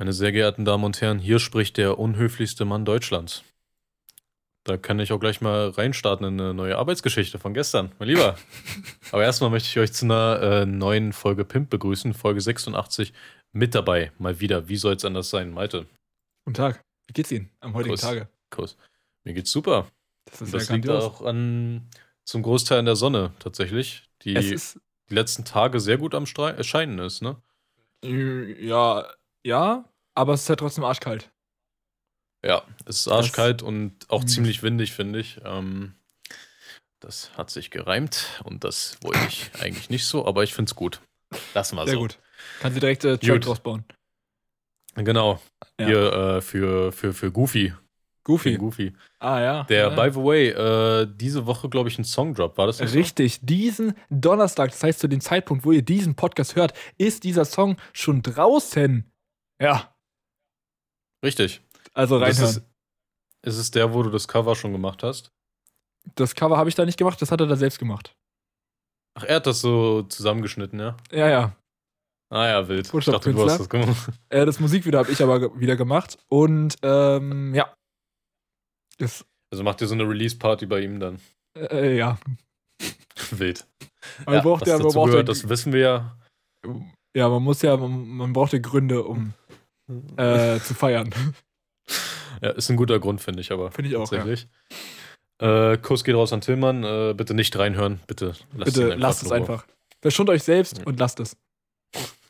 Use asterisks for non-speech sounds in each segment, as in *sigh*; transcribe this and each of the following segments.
Meine sehr geehrten Damen und Herren, hier spricht der unhöflichste Mann Deutschlands. Da kann ich auch gleich mal reinstarten in eine neue Arbeitsgeschichte von gestern, mein Lieber. *laughs* Aber erstmal möchte ich euch zu einer äh, neuen Folge Pimp begrüßen, Folge 86, mit dabei, mal wieder. Wie soll es anders sein, Malte? Guten Tag. Wie geht's Ihnen am heutigen Kuss. Tage? Kuss. Mir geht's super. Das ist das ja liegt grandios. auch an zum Großteil an der Sonne tatsächlich, die die letzten Tage sehr gut am Strei erscheinen ist, ne? äh, ja, ja, aber es ist ja trotzdem arschkalt. Ja, es ist arschkalt und auch Mhm. ziemlich windig, finde ich. Ähm, das hat sich gereimt und das wollte ich *laughs* eigentlich nicht so, aber ich finde es gut. Lass mal Sehr so. gut. Kannst du direkt äh, Track draus bauen. Genau. Ja. Hier äh, für, für, für Goofy. Goofy. Für Goofy. Ah ja. Der, ja. by the way, äh, diese Woche, glaube ich, ein Songdrop. War das so? Richtig, diesen Donnerstag, das heißt zu dem Zeitpunkt, wo ihr diesen Podcast hört, ist dieser Song schon draußen. Ja, Richtig. also Das reinhören. ist, ist es der, wo du das Cover schon gemacht hast? Das Cover habe ich da nicht gemacht, das hat er da selbst gemacht. Ach, er hat das so zusammengeschnitten, ja? Ja, ja. Ah ja, wild. Ich dachte, du hast das gemacht. *laughs* Äh, das Musikvideo habe ich aber wieder gemacht. Und ähm, ja. Das, Also macht ihr so eine Release-Party bei ihm dann. äh, ja. *laughs* Wild. Man ja, braucht was ja, man dazu braucht gehört, ja, das wissen wir ja. ja, man muss ja, man, man braucht ja Gründe, um äh, *laughs* zu feiern. Ja, ist ein guter Grund, finde ich aber. Finde ich auch, ja. Tatsächlich. Äh, Kuss geht raus an Tillmann. Äh, bitte nicht reinhören. Bitte lasst Bitte lasst es in Ruhe. einfach. Verschont euch selbst Ja. und lasst es.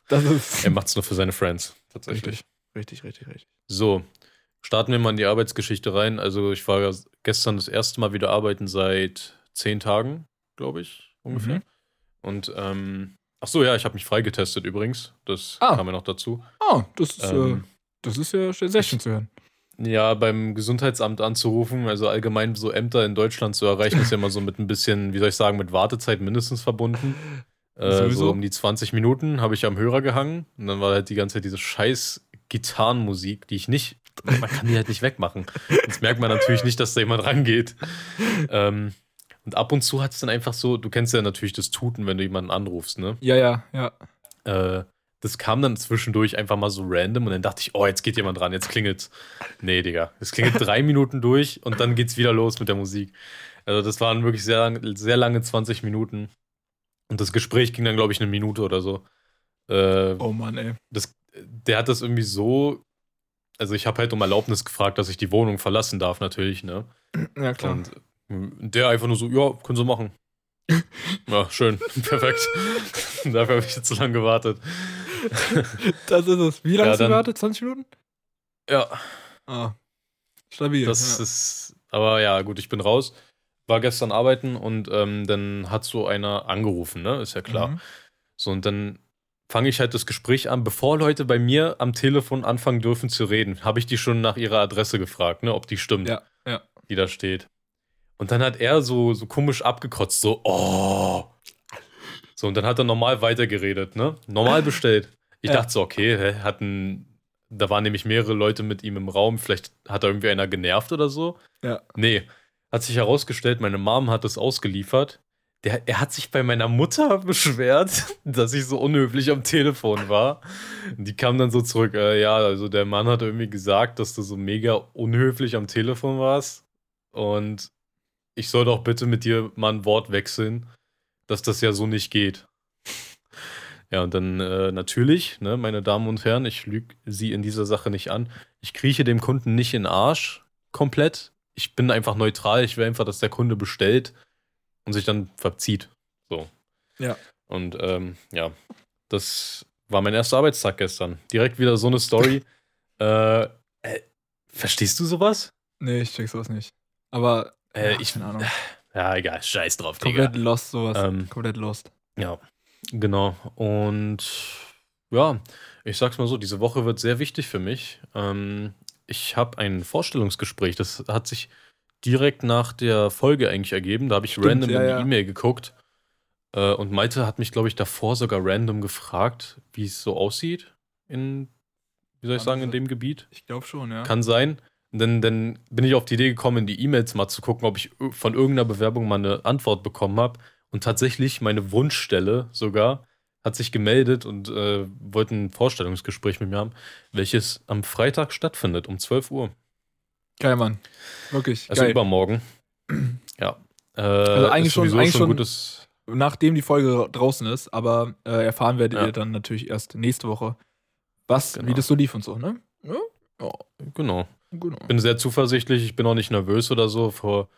Das ist *laughs* Er macht's nur für seine Friends. Tatsächlich. richtig. Richtig, richtig, richtig. So, starten wir mal in die Arbeitsgeschichte rein. Also, ich war ja gestern das erste Mal wieder arbeiten seit zehn Tagen, glaube ich, ungefähr. Mhm. Und, ähm, ach so, ja, ich habe mich freigetestet übrigens. Das Ah. kam ja noch dazu. Ah, das ist, Ähm, äh, das ist ja sehr schön zu hören. Ja, beim Gesundheitsamt anzurufen, also allgemein so Ämter in Deutschland zu erreichen, ist ja immer so mit ein bisschen, wie soll ich sagen, mit Wartezeit mindestens verbunden. *laughs* Äh, so um die 20 Minuten habe ich am Hörer gehangen und dann war halt die ganze Zeit diese scheiß Gitarrenmusik, die ich nicht, man kann die halt nicht wegmachen. Sonst merkt man natürlich nicht, dass da jemand rangeht. Ähm, und ab und zu hat es dann einfach so, du kennst ja natürlich das Tuten, wenn du jemanden anrufst, ne? Ja, ja, ja. Äh, das kam dann zwischendurch einfach mal so random und dann dachte ich, oh, jetzt geht jemand dran, jetzt klingelt's. Nee, Digga. Es klingelt *laughs* drei Minuten durch und dann geht's wieder los mit der Musik. Also, das waren wirklich sehr, lang, sehr lange 20 Minuten. Und das Gespräch ging dann, glaube ich, eine Minute oder so. Äh, Oh Mann, ey. das, der hat das irgendwie so. Also, ich habe halt um Erlaubnis gefragt, dass ich die Wohnung verlassen darf, natürlich, ne? Ja, klar. Und der einfach nur so, ja, können Sie machen. *laughs* Ja, schön, perfekt. *laughs* Dafür habe ich jetzt so lange gewartet. *laughs* das ist es. Wie lange Ja, hast du dann- gewartet? 20 Minuten? Ja, Ah. Stabil. das ja. ist, aber ja, gut, ich bin raus. War gestern arbeiten und ähm, dann hat so einer angerufen, ne? Ist ja klar. Mhm. So, und dann fange ich halt das Gespräch an. Bevor Leute bei mir am Telefon anfangen dürfen zu reden, habe ich die schon nach ihrer Adresse gefragt, ne? Ob die stimmt, Ja, ja. die da steht. Und dann hat er so, so komisch abgekotzt, so, oh. So, und dann hat er normal weitergeredet, ne? Normal bestellt. Ich Ja. dachte so, okay, hä, hatten, da waren nämlich mehrere Leute mit ihm im Raum, vielleicht hat da irgendwie einer genervt oder so. Ja. Nee, hat sich herausgestellt, meine Mom hat das ausgeliefert. Der, er hat sich bei meiner Mutter *laughs* beschwert, dass ich so unhöflich am Telefon war. Die kam dann so zurück, äh, ja, also der Mann hat irgendwie gesagt, dass du so mega unhöflich am Telefon warst. Und ich soll doch bitte mit dir mal ein Wort wechseln, dass das ja so nicht geht. Ja, und dann äh, natürlich, ne, meine Damen und Herren, ich lüge sie in dieser Sache nicht an. Ich krieche dem Kunden nicht in den Arsch komplett. Ich bin einfach neutral. Ich will einfach, dass der Kunde bestellt und sich dann verzieht. So. Ja. Und ähm, ja, das war mein erster Arbeitstag gestern. Direkt wieder so eine Story. *laughs* äh, äh, verstehst du sowas? Nee, ich check sowas nicht. Aber Äh, ja, ich- keine Ahnung. *sighs* Ja, egal, scheiß drauf, Digga. Komplett lost sowas. Ähm, Komplett lost. Ja, genau. Und ja, ich sag's mal so, diese Woche wird sehr wichtig für mich. Ähm, ich habe ein Vorstellungsgespräch, das hat sich direkt nach der Folge eigentlich ergeben. Da habe ich Stimmt, random ja, in die ja. E-Mail geguckt. Äh, und Malte hat mich, glaube ich, davor sogar random gefragt, wie es so aussieht in, wie soll ich sagen, in dem Gebiet. Ich glaube schon, ja. Kann sein. Und dann, dann bin ich auf die Idee gekommen, in die E-Mails mal zu gucken, ob ich von irgendeiner Bewerbung mal eine Antwort bekommen habe. Und tatsächlich meine Wunschstelle sogar hat sich gemeldet und äh, wollte ein Vorstellungsgespräch mit mir haben, welches am Freitag stattfindet, um 12 Uhr. Geil, Mann. Wirklich. Also geil. übermorgen. *clears throat* ja. Äh, Also eigentlich schon- eigentlich schon- gutes. Nachdem die Folge draußen ist, aber äh, erfahren werdet Ja. ihr dann natürlich erst nächste Woche, was, Genau. wie das so lief und so, ne? Ja, ja Genau. Genau. bin sehr zuversichtlich. Ich bin auch nicht nervös oder so vor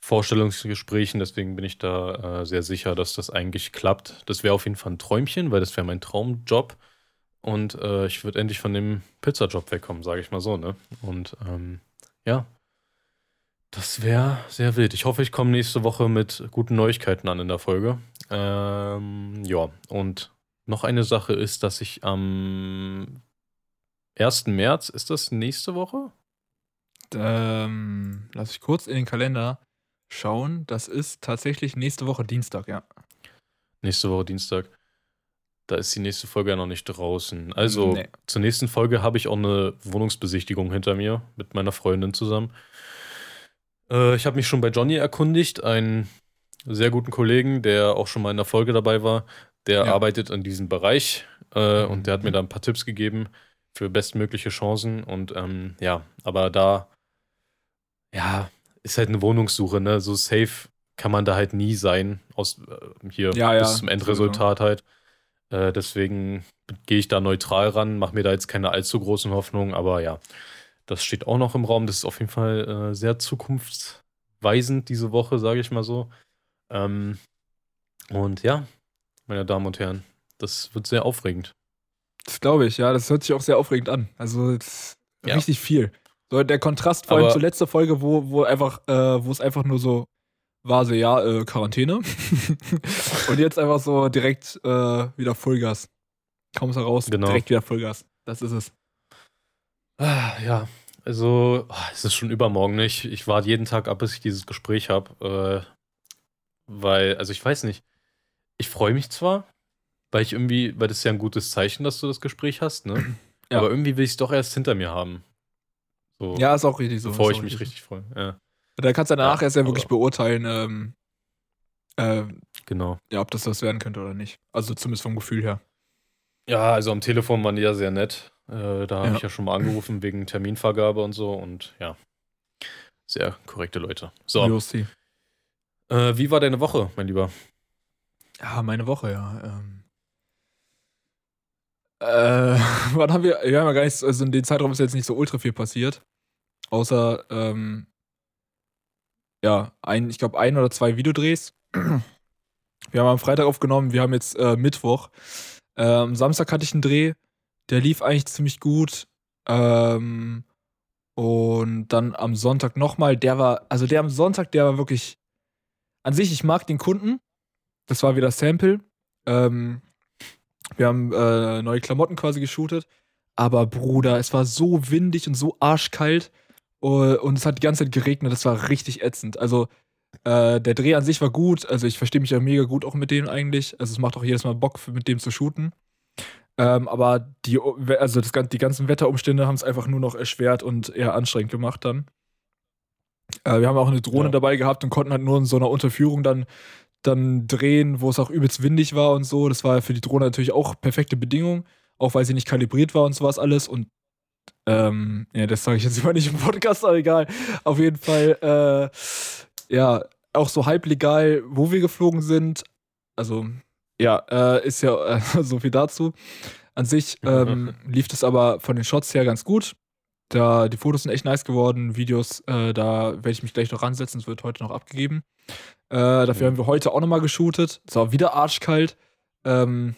Vorstellungsgesprächen. Deswegen bin ich da äh, sehr sicher, dass das eigentlich klappt. Das wäre auf jeden Fall ein Träumchen, weil das wäre mein Traumjob. Und äh, ich würde endlich von dem Pizzajob wegkommen, sage ich mal so. Ne? Und ähm, ja, das wäre sehr wild. Ich hoffe, ich komme nächste Woche mit guten Neuigkeiten an in der Folge. Ähm, ja, und noch eine Sache ist, dass ich am 1. März, ist das nächste Woche? Ähm, lass ich kurz in den Kalender schauen. Das ist tatsächlich nächste Woche Dienstag, ja. Nächste Woche Dienstag. Da ist die nächste Folge ja noch nicht draußen. Also Nee. zur nächsten Folge habe ich auch eine Wohnungsbesichtigung hinter mir mit meiner Freundin zusammen. Äh, ich habe mich schon bei Johnny erkundigt, einen sehr guten Kollegen, der auch schon mal in der Folge dabei war. Der Ja. arbeitet in diesem Bereich äh, Mhm. und der hat mir da ein paar Tipps gegeben für bestmögliche Chancen. Und ähm, ja, aber da, ja, ist halt eine Wohnungssuche, ne? So safe kann man da halt nie sein, aus äh, hier Ja, ja, bis zum Endresultat halt. Äh, deswegen gehe ich da neutral ran, mache mir da jetzt keine allzu großen Hoffnungen, aber ja, das steht auch noch im Raum. Das ist auf jeden Fall äh, sehr zukunftsweisend diese Woche, sage ich mal so. Ähm, und ja, meine Damen und Herren, das wird sehr aufregend. Das glaube ich, ja. Das hört sich auch sehr aufregend an. Also Ja. richtig viel. So der Kontrast vor allem zur letzten Folge, wo, wo einfach, äh, wo es einfach nur so war, so ja, äh, Quarantäne. *laughs* Und jetzt einfach so direkt äh, wieder Vollgas. Kaum ist er raus, Genau. direkt wieder Vollgas. Das ist es. Ah, ja, also ah, es ist schon übermorgen nicht. Ich warte jeden Tag ab, bis ich dieses Gespräch habe. Äh, weil, also ich weiß nicht, ich freue mich zwar, weil ich irgendwie, weil das ist ja ein gutes Zeichen, dass du das Gespräch hast, ne? Ja. Aber irgendwie will ich es doch erst hinter mir haben. So, Ja, ist auch richtig so. bevor ich mich richtig freue. Ja, Da kannst du danach Ja, erst ja wirklich beurteilen, ähm, äh, genau. ja, ob das das werden könnte oder nicht. Also zumindest vom Gefühl her. Ja, also am Telefon waren die ja sehr nett. Äh, da habe Ja. ich ja schon mal angerufen wegen Terminvergabe und so und ja, sehr korrekte Leute. So, äh, wie war deine Woche, mein Lieber? Ja, meine Woche, ja. Ähm. Äh, *laughs* wann haben wir, wir haben ja gar nicht, also in dem Zeitraum ist jetzt nicht so ultra viel passiert. Außer, ähm, ja, ein, ich glaube, ein oder zwei Videodrehs. *clears throat* Wir haben am Freitag aufgenommen, wir haben jetzt äh, Mittwoch. Ähm, Samstag hatte ich einen Dreh, der lief eigentlich ziemlich gut. Ähm, und dann am Sonntag nochmal, der war, also der am Sonntag, der war wirklich, an sich, ich mag den Kunden. Das war wieder Sample. Ähm, wir haben äh, neue Klamotten quasi geshootet. Aber Bruder, es war so windig und so arschkalt. Uh, und es hat die ganze Zeit geregnet. Das war richtig ätzend. Also, äh, der Dreh an sich war gut. Also, ich verstehe mich ja mega gut auch mit dem eigentlich. Also, es macht auch jedes Mal Bock, mit dem zu shooten. Ähm, aber die, also das, die ganzen Wetterumstände haben es einfach nur noch erschwert und eher anstrengend gemacht dann. Äh, wir haben auch eine Drohne Ja. dabei gehabt und konnten halt nur in so einer Unterführung dann, dann drehen, wo es auch übelst windig war und so. Das war für die Drohne natürlich auch perfekte Bedingung, auch weil sie nicht kalibriert war und sowas alles. Und ähm, ja, das sage ich jetzt *laughs* immer nicht im Podcast, aber egal. Auf jeden Fall, äh, ja, auch so halblegal, wo wir geflogen sind. Also, ja, äh, ist ja äh, *laughs* so viel dazu. An sich ähm, lief das aber von den Shots her ganz gut. Da, die Fotos sind echt nice geworden, Videos, äh, da werde ich mich gleich noch ransetzen, es wird heute noch abgegeben. Äh, dafür Mhm. haben wir heute auch nochmal geshootet. Es war wieder arschkalt. Ähm,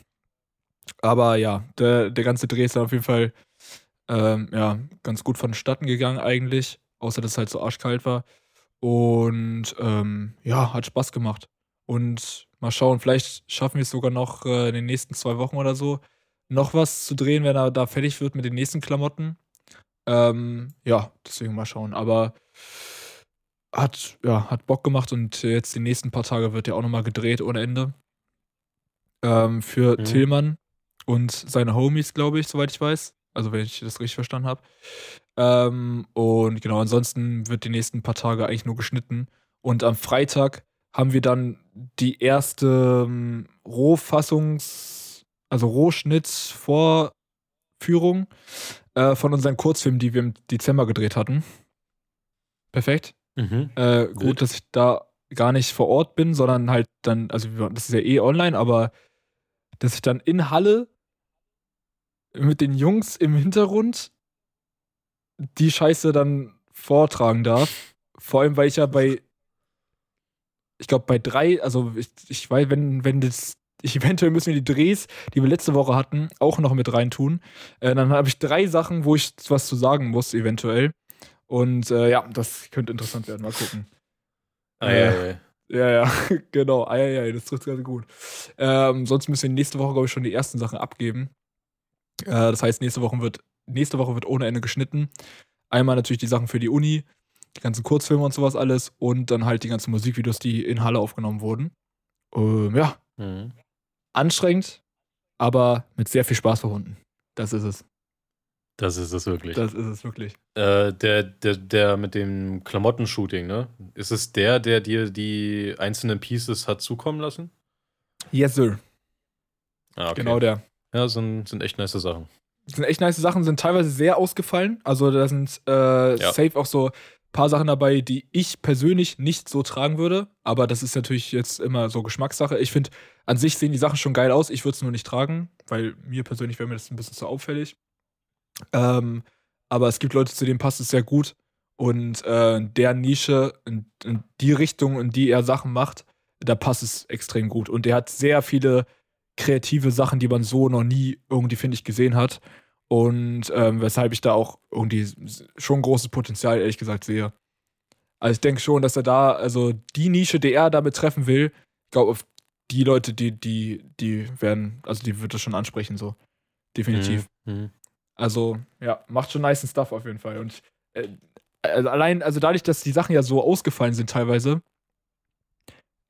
aber ja, der, der ganze Dreh ist dann auf jeden Fall ähm, ja, ganz gut vonstatten gegangen eigentlich. Außer dass es halt so arschkalt war. Und ähm, ja, hat Spaß gemacht. Und mal schauen, vielleicht schaffen wir es sogar noch äh, in den nächsten zwei Wochen oder so, noch was zu drehen, wenn er da fertig wird mit den nächsten Klamotten. Ähm, ja, deswegen mal schauen. Aber hat, ja, hat Bock gemacht und jetzt die nächsten paar Tage wird ja auch nochmal gedreht ohne Ende. Ähm, für Mhm. Tillmann und seine Homies, glaube ich, soweit ich weiß. Also, wenn ich das richtig verstanden habe. Ähm, und genau, ansonsten wird die nächsten paar Tage eigentlich nur geschnitten. Und am Freitag haben wir dann die erste ähm, Rohfassungs-, also Rohschnittsvorführung äh, von unseren Kurzfilmen, die wir im Dezember gedreht hatten. Perfekt. Mhm. Äh, Wild. gut, dass ich da gar nicht vor Ort bin, sondern halt dann, also das ist ja eh online, aber dass ich dann in Halle mit den Jungs im Hintergrund die Scheiße dann vortragen darf. Vor allem, weil ich ja bei, ich glaube, bei drei, also ich, ich weiß, wenn, wenn das, eventuell müssen wir die Drehs, die wir letzte Woche hatten, auch noch mit reintun. Äh, dann habe ich drei Sachen, wo ich was zu sagen muss, eventuell. Und äh, ja, das könnte interessant werden. Mal gucken. Ah, Äh, ja, ja. *laughs* Genau. Ah, ja, ja, das trifft ganz gut. Ähm, sonst müssen wir nächste Woche, glaube ich, schon die ersten Sachen abgeben. Äh, das heißt, nächste Woche wird, nächste Woche wird ohne Ende geschnitten. Einmal natürlich die Sachen für die Uni, die ganzen Kurzfilme und sowas alles und dann halt die ganzen Musikvideos, die in Halle aufgenommen wurden. Ähm, ja, Mhm. Anstrengend, aber mit sehr viel Spaß verbunden. Das ist es. Das ist es wirklich. Das ist es wirklich. Äh, der, der, der mit dem Klamottenshooting, ne? Ist es der, der dir die einzelnen Pieces hat zukommen lassen? Yes, sir. Ah, okay. Genau der. Ja, sind, sind echt nice Sachen. Sind echt nice Sachen, sind teilweise sehr ausgefallen. Also da sind äh, Ja. safe auch so paar Sachen dabei, die ich persönlich nicht so tragen würde. Aber das ist natürlich jetzt immer so Geschmackssache. Ich finde, an sich sehen die Sachen schon geil aus. Ich würde es nur nicht tragen, weil mir persönlich wäre mir das ein bisschen zu auffällig. Ähm, aber es gibt Leute, zu denen passt es sehr gut. Und äh, der Nische, in, in die Richtung, in die er Sachen macht, da passt es extrem gut. Und der hat sehr viele kreative Sachen, die man so noch nie irgendwie, finde ich, gesehen hat. Und ähm, weshalb ich da auch irgendwie schon großes Potenzial, ehrlich gesagt, sehe. Also ich denke schon, dass er da, also die Nische, die er damit treffen will, ich glaube, auf die Leute, die, die, die werden, also die wird er schon ansprechen, so. Definitiv. Mhm. Mhm. Also, ja, macht schon nice Stuff auf jeden Fall. Und äh, also allein, also dadurch, dass die Sachen ja so ausgefallen sind teilweise,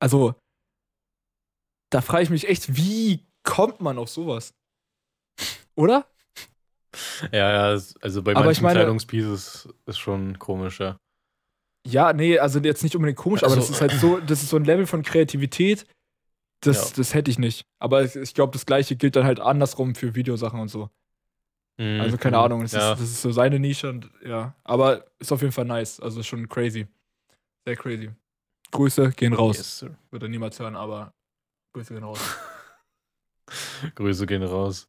also, da frage ich mich echt, wie kommt man auf sowas? Oder? Ja, ja, also bei Aber manchen meine- Kleidungspieces ist schon komisch, ja. Ja, nee, also jetzt nicht unbedingt komisch, aber Also- das ist halt so, das ist so ein Level von Kreativität, das, Ja. das hätte ich nicht. Aber ich, glaube, das gleiche gilt dann halt andersrum für Videosachen und so. Mhm. Also keine Ahnung, das, ja. ist, das ist so seine Nische und ja. Aber ist auf jeden Fall nice. Also schon crazy. Sehr crazy. Grüße gehen raus. Yes, er niemals hören, aber Grüße gehen raus. *laughs* Grüße gehen raus.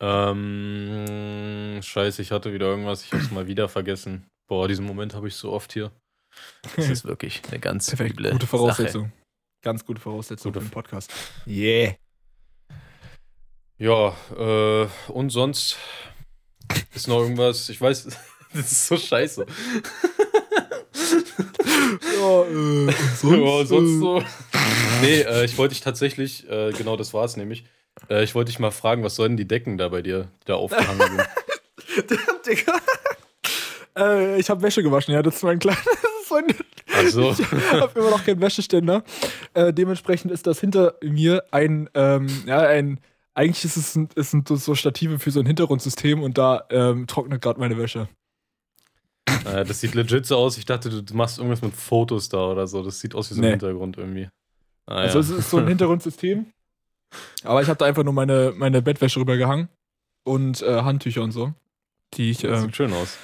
Ähm, scheiße, ich hatte wieder irgendwas, ich hab's mal wieder vergessen. Boah, diesen Moment habe ich so oft hier. Das ist *laughs* wirklich eine ganz Perfekt. Gute Sache. Voraussetzung. Ganz gute Voraussetzung Gute für den Podcast. Yeah. Ja, äh, und sonst ist noch irgendwas, ich weiß, *laughs* das ist so scheiße. *laughs* Ja, äh, ja, sonst so. Nee, äh, ich wollte dich tatsächlich, äh, genau das war es nämlich, äh, ich wollte dich mal fragen, was sollen die Decken da bei dir, die da aufgehangen sind? *laughs* Digga. äh, ich habe Wäsche gewaschen, ja, das ist mein ist mein, Also, Ich habe immer noch keinen Wäscheständer. Äh, dementsprechend ist das hinter mir ein, ähm, ja, ein, eigentlich ist es ein, es sind so Stative für so ein Hintergrundsystem und da ähm, trocknet gerade meine Wäsche. äh, das sieht legit so aus. Ich dachte, du, du machst irgendwas mit Fotos da oder so. Das sieht aus wie so ein Nee. Hintergrund irgendwie. Ah, Also ja. es ist so ein *laughs* Hintergrundsystem. Aber ich habe da einfach nur meine, meine Bettwäsche rübergehangen und äh, Handtücher und so. Die ich, Das äh, sieht schön aus.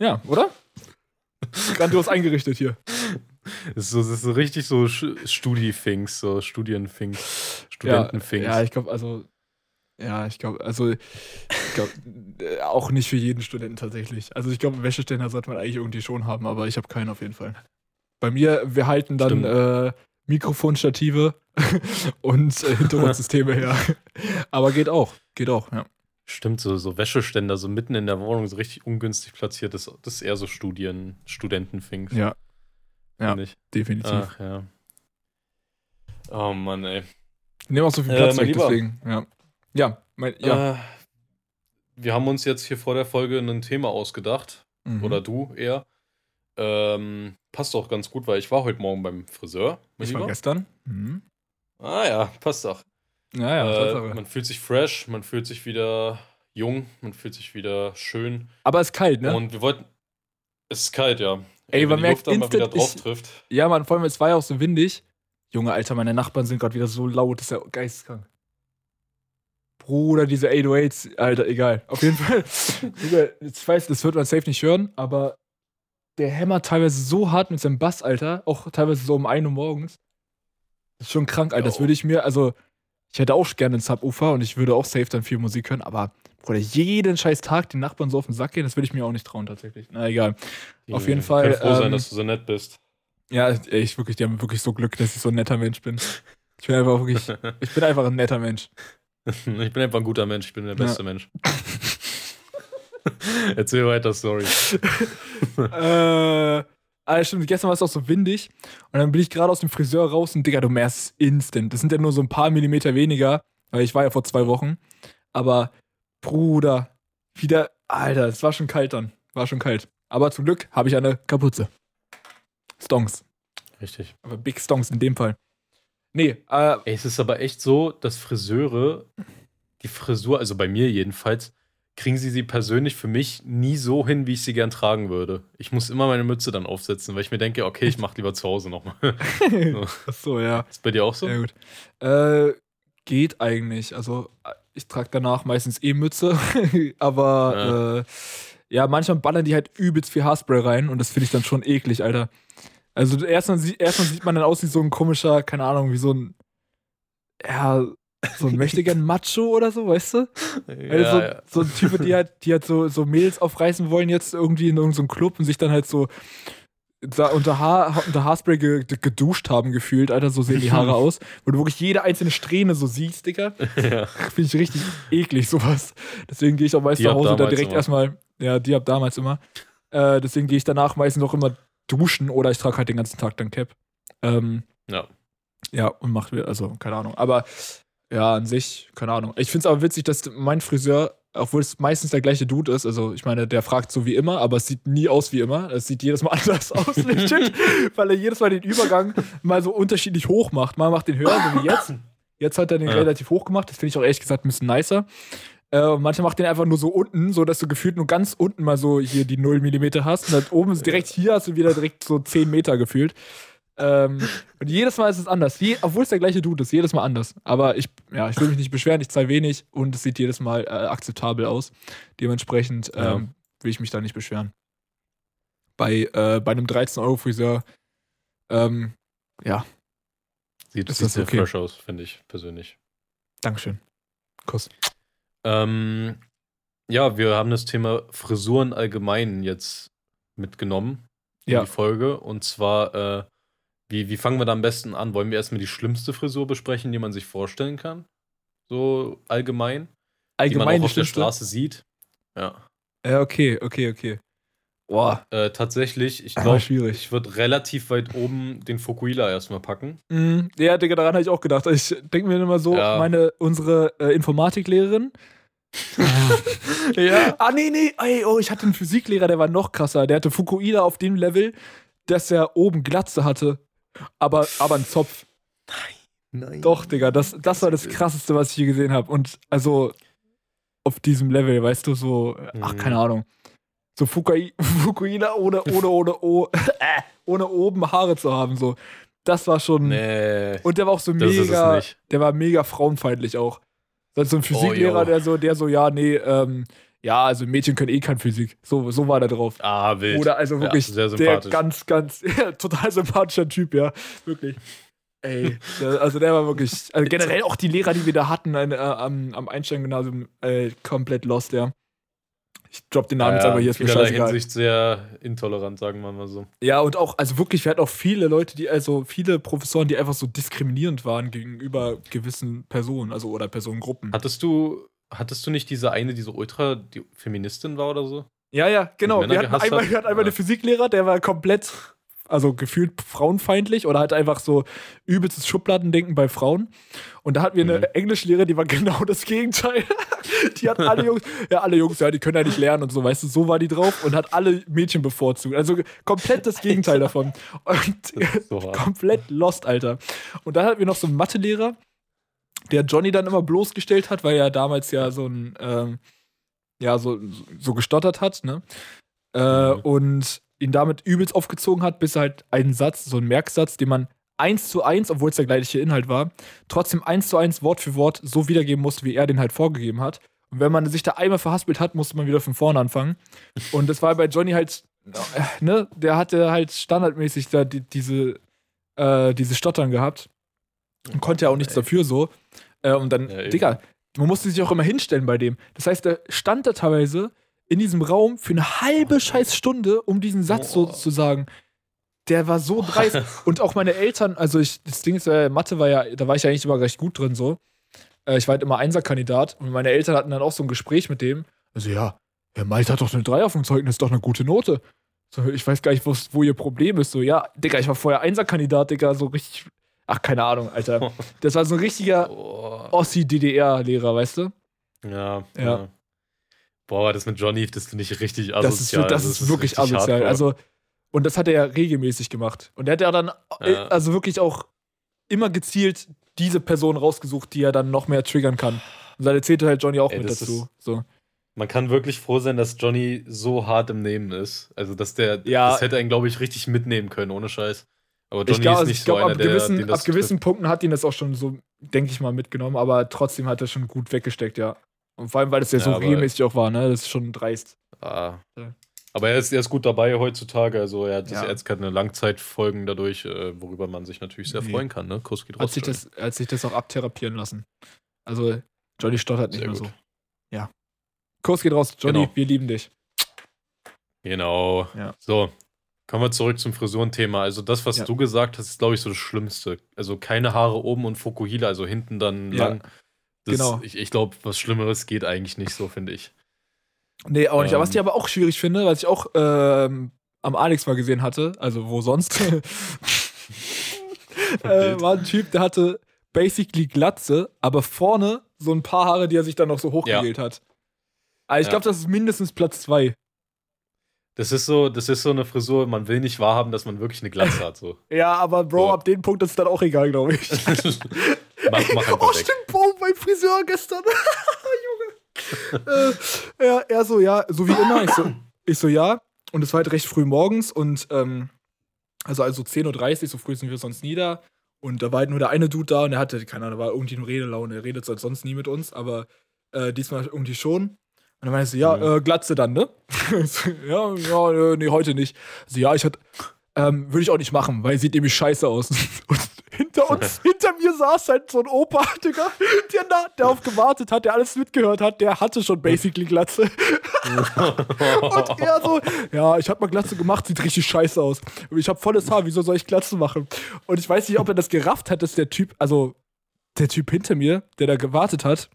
ja, oder? Grandios eingerichtet hier. Das ist so, das ist so richtig so Studi-Things, so Studien-Things, Studenten-Things. Ja, ich glaube, also, ja, ich glaube, also, ich glaube, äh, auch nicht für jeden Studenten tatsächlich. Also, ich glaube, Wäscheständer sollte man eigentlich irgendwie schon haben, aber ich habe keinen auf jeden Fall. Bei mir, wir halten dann äh, Mikrofonstative *laughs* und äh, Hintergrundsysteme her. *laughs* Aber geht auch, geht auch, ja. Stimmt, so, so Wäscheständer, so mitten in der Wohnung, so richtig ungünstig platziert. Das, das ist eher so Studien, Studenten-Things. Ja, ja. ich. definitiv. Ach ja. Oh Mann, ey. Nehmen auch so viel Äh, Platz mein weg, Lieber. deswegen, ja. Ja, mein, ja. Äh, wir haben uns jetzt hier vor der Folge ein Thema ausgedacht. Mhm. Oder du eher. Ähm, passt auch ganz gut, weil ich war heute Morgen beim Friseur. ich war gestern. Mhm. Ah ja, passt doch. Ja, ja, äh, man fühlt sich fresh, man fühlt sich wieder jung, man fühlt sich wieder schön. Aber es ist kalt, ne? Und wir wollten. Es ist kalt, ja. Ey, wenn man die merkt Luft dann mal wieder instant, drauf ich- trifft. Ja, Mann, vor allem, es war ja auch so windig. Junge, Alter, meine Nachbarn sind gerade wieder so laut, das ist ja geisteskrank. Bruder, diese 808s, Alter, egal. Auf jeden *laughs* Fall. Ich weiß, das wird man safe nicht hören, aber der hämmert teilweise so hart mit seinem Bass, Alter. Auch teilweise so um 1 Uhr morgens. Das ist schon krank, Alter. Das würde ich mir, also, ich hätte auch gerne einen Subwoofer und ich würde auch safe dann viel Musik hören, aber, Bruder, jeden scheiß Tag den Nachbarn so auf den Sack gehen, das würde ich mir auch nicht trauen, tatsächlich. Na, egal. Auf jeden Fall, Kann froh sein, ähm, dass du so nett bist. Ja, ich wirklich, die haben wirklich so Glück, dass ich so ein netter Mensch bin. Ich bin einfach wirklich, *laughs* ich bin einfach ein netter Mensch. Ich bin einfach ein guter Mensch, ich bin der beste Mensch. *laughs* Erzähl weiter, Story. *laughs* äh, ah, stimmt, gestern war es auch so windig und dann bin ich gerade aus dem Friseur raus und Digga, du merkst instant. Das sind ja nur so ein paar Millimeter weniger, weil ich war ja vor zwei Wochen. Aber Bruder, wieder, Alter, es war schon kalt dann. War schon kalt. Aber zum Glück habe ich eine Kapuze. Stonks. Richtig. Aber Big Stonks in dem Fall. Nee, äh, Ey, es ist aber echt so, dass Friseure, die Frisur, also bei mir jedenfalls, kriegen sie sie persönlich für mich nie so hin, wie ich sie gern tragen würde. Ich muss immer meine Mütze dann aufsetzen, weil ich mir denke, okay, ich mach lieber zu Hause nochmal. *laughs* ach so, ja. Ist bei dir auch so? Ja, gut. Äh, geht eigentlich. Also, ich trage danach meistens eh Mütze, *laughs* aber Ja. äh, ja, manchmal ballern die halt übelst viel Haarspray rein und das finde ich dann schon eklig, Alter. Also, erstmal, sie erstmal sieht man dann aus wie so ein komischer, keine Ahnung, wie so ein, ja, so ein mächtiger Macho oder so, weißt du? Ja, Also ja. so ein Typ, die halt, die halt so, so Mädels aufreißen wollen, jetzt irgendwie in irgendeinem Club und sich dann halt so da unter, Haar, unter Haarspray ge, geduscht haben gefühlt, Alter, so sehen die Haare aus. Wo du wirklich jede einzelne Strähne so siehst, Digga. *laughs* ja. Finde ich richtig eklig, sowas. Deswegen gehe ich auch meist Die zu Hause da direkt immer. erstmal, ja, die ab damals immer. Äh, deswegen gehe ich danach meistens auch immer duschen oder ich trage halt den ganzen Tag dann Cap. Ähm, Ja. ja, und macht also, keine Ahnung. Aber ja, an sich, keine Ahnung. Ich finde es aber witzig, dass mein Friseur, obwohl es meistens der gleiche Dude ist, also ich meine, der fragt so wie immer, aber es sieht nie aus wie immer. Es sieht jedes Mal *laughs* anders aus, legit, *laughs* weil er jedes Mal den Übergang mal so unterschiedlich hoch macht. Mal macht den höher, so wie jetzt. Jetzt hat er den Ja. relativ hoch gemacht. Das finde ich auch ehrlich gesagt ein bisschen nicer. Äh, manchmal macht den einfach nur so unten, so dass du gefühlt nur ganz unten mal so hier die 0 mm hast. Und dann oben ist direkt hier hast du wieder direkt so 10 Meter gefühlt. Ähm, und jedes Mal ist es anders. Je, obwohl es der gleiche Dude ist, jedes Mal anders. Aber ich, ja, ich will mich nicht beschweren, ich zahle wenig und es sieht jedes Mal äh, akzeptabel aus. Dementsprechend ähm, Ja. will ich mich da nicht beschweren. Bei, äh, bei einem 13-Euro-Friseur, ähm, ja, Sieht, Ist sieht das sehr okay? fresh aus, finde ich persönlich. Dankeschön. Kuss. Ähm, ja, wir haben das Thema Frisuren allgemein jetzt mitgenommen in Ja. die Folge. Und zwar, äh, wie, wie fangen wir da am besten an? Wollen wir erstmal die schlimmste Frisur besprechen, die man sich vorstellen kann? So allgemein? die man Allgemein auch auf der? Straße sieht. Ja. Ja, okay, okay, okay. Boah, Äh, tatsächlich, ich *laughs* glaube, ich würde relativ weit oben den Fukuila erstmal packen. Mhm. Ja, Digga, daran habe ich auch gedacht. Ich denke mir immer so, Ja. meine, unsere äh, Informatiklehrerin. *laughs* Ja. ah, nee, nee, ey, oh, ich hatte einen Physiklehrer, der war noch krasser. Der hatte Fukuida auf dem Level, dass er oben Glatze hatte, aber, aber einen Zopf. Nein. Doch, Digga, das, das war das krasseste, was ich je gesehen habe. Und also auf diesem Level, weißt du, so, ach, Mhm. keine Ahnung. So Fukai, *laughs* Fukuida ohne, ohne, ohne, oh, *laughs* äh, ohne oben Haare zu haben, so. Das war schon. Nee. Und der war auch so mega, der war mega frauenfeindlich auch. So ein Physiklehrer, jo. der so, der so, ja, nee, ähm, ja, also Mädchen können eh kein Physik. So, so war der drauf. Ah, wild. Oder also Ja, wirklich sehr der sympathisch. ganz, ganz, *laughs* total sympathischer Typ, ja. Wirklich. Ey, der, also der war wirklich, also generell auch die Lehrer, die wir da hatten äh, am, am Einstein-Gymnasium, äh, komplett lost, ja. Ich drop den Namen jetzt ja, aber hier, ist mir scheißegal. Hinsicht sehr intolerant, sagen wir mal so. Ja, und auch, also wirklich, wir hatten auch viele Leute, die, also viele Professoren, die einfach so diskriminierend waren gegenüber gewissen Personen, also oder Personengruppen. Hattest du, hattest du nicht diese eine, die so ultra die Feministin war oder so? Ja, ja, genau. Wir hatten, einmal, hat? wir hatten einmal Ja. einen Physiklehrer, der war komplett, also gefühlt frauenfeindlich oder halt einfach so übelstes Schubladendenken bei Frauen. Und da hatten wir eine Mhm. Englischlehrerin, die war *laughs* genau das Gegenteil. Die hat alle Jungs, ja, alle Jungs, ja, die können ja nicht lernen und so, weißt du, so war die drauf und hat alle Mädchen bevorzugt. Also komplett das Gegenteil davon. Und so komplett lost, Alter. Und dann hatten wir noch so einen Mathelehrer, der Johnny dann immer bloßgestellt hat, weil er damals ja so ein, ähm, ja, so, so gestottert hat, ne? Äh, Mhm. Und ihn damit übelst aufgezogen hat, bis er halt einen Satz, so einen Merksatz, den man eins zu eins, obwohl es der gleiche Inhalt war, trotzdem eins zu eins Wort für Wort so wiedergeben musste, wie er den halt vorgegeben hat. Und wenn man sich da einmal verhaspelt hat, musste man wieder von vorne anfangen. Und das war bei Johnny halt, äh, ne, der hatte halt standardmäßig da die, diese, äh, diese Stottern gehabt. Und konnte ja auch nichts dafür so. Äh, und dann, Ja. Digga, man musste sich auch immer hinstellen bei dem. Das heißt, er stand da teilweise in diesem Raum für eine halbe scheiß Stunde, um diesen Satz so zu sagen. Der war so dreist. *laughs* Und auch meine Eltern, also ich, das Ding ist, äh, Mathe war ja, da war ich ja eigentlich immer recht gut drin so. Äh, ich war halt immer Einserkandidat und meine Eltern hatten dann auch so ein Gespräch mit dem. Also ja, Herr Malte hat doch eine 3 auf dem Zeugnis, ist doch eine gute Note. So, ich weiß gar nicht, wo's- wo ihr Problem ist. So, ja, Digga, ich war vorher Einserkandidat, Digga, so richtig. Ach, keine Ahnung, Alter. *laughs* Das war so ein richtiger Boah. Ossi-DDR-Lehrer, weißt du? Ja, Ja. ja. Boah, das mit Johnny, das finde ich richtig asozial. Das ist, das Also, ist wirklich asozial. hardcore. Also, und das hat er ja regelmäßig gemacht. Und er hat ja dann, äh, Ja. also wirklich auch immer gezielt diese Person rausgesucht, die er dann noch mehr triggern kann. Und da erzählte halt Johnny auch Ey, mit das dazu. So. Man kann wirklich froh sein, dass Johnny so hart im Nehmen ist. Also, dass der, Ja. das hätte einen, glaube ich, richtig mitnehmen können, ohne Scheiß. Aber Johnny Ich glaube, ist also nicht ich glaub, so einer, ab, der, gewissen, den das ab gewissen Punkten hat ihn das auch schon so, denke ich mal, mitgenommen, aber trotzdem hat er schon gut weggesteckt, ja. Und vor allem, weil das ja, Ja, so regelmäßig auch war, ne? Das ist schon dreist. Ah. Ja. Aber er ist, er ist gut dabei heutzutage. Also, er hat Ja. jetzt keine Langzeitfolgen dadurch, äh, worüber man sich natürlich sehr Nee. freuen kann. Ne? Kuss geht Hat raus. sich, Johnny. das, hat sich das auch abtherapieren lassen. Also, Johnny stottert nicht Sehr mehr gut. so. Ja. Kurs geht raus. Johnny, Genau. wir lieben dich. Genau. Ja. So, kommen wir zurück zum Frisurenthema. Also das, was Ja. du gesagt hast, ist, glaube ich, so das Schlimmste. Also keine Haare oben und Fokuhila, also hinten dann Ja, lang. Das, genau. Ich, ich glaube, was Schlimmeres geht eigentlich nicht so, finde ich. Nee, auch nicht. Aber was Ähm. ich aber auch schwierig finde, was ich auch ähm, am Alex mal gesehen hatte, also wo sonst, *laughs* äh, war ein Typ, der hatte basically Glatze, aber vorne so ein paar Haare, die er sich dann noch so hochgegelt hat. Also ich Ja. glaube, das ist mindestens Platz zwei. Das ist so, das ist so eine Frisur, man will nicht wahrhaben, dass man wirklich eine Glatze hat. So. *laughs* Ja, aber Bro, So. ab dem Punkt ist es dann auch egal, glaube ich. *laughs* *laughs* mach, mach oh, stimmt, Bro, mein Friseur gestern. Junge. äh, er, er so, ja, so wie immer. Ich so, ich so, ja. Und es war halt recht früh morgens und, ähm, also, also 10.30 Uhr, so früh sind wir sonst nie da. Und da war halt nur der eine Dude da und der hatte, keine Ahnung, da war irgendwie nur Redelaune. Er redet sonst nie mit uns, aber äh, diesmal irgendwie schon. Und dann meinte sie, ja, Mhm. äh, Glatze dann, ne? *laughs* Ja, ja, äh, nee, heute nicht. Sie, ja, ich hatte, ähm, würde ich auch nicht machen, weil sieht nämlich scheiße aus. *laughs* Und hinter uns, *laughs* hinter mir saß halt so ein Opa, Digga, der, da, der auf gewartet hat, der alles mitgehört hat, der hatte schon basically Glatze. Und er so, ja, ich hab mal Glatze gemacht, sieht richtig scheiße aus. Und Ich hab volles Haar, wieso soll ich Glatze machen? Und ich weiß nicht, ob er das gerafft hat, dass der Typ, also der Typ hinter mir, der da gewartet hat,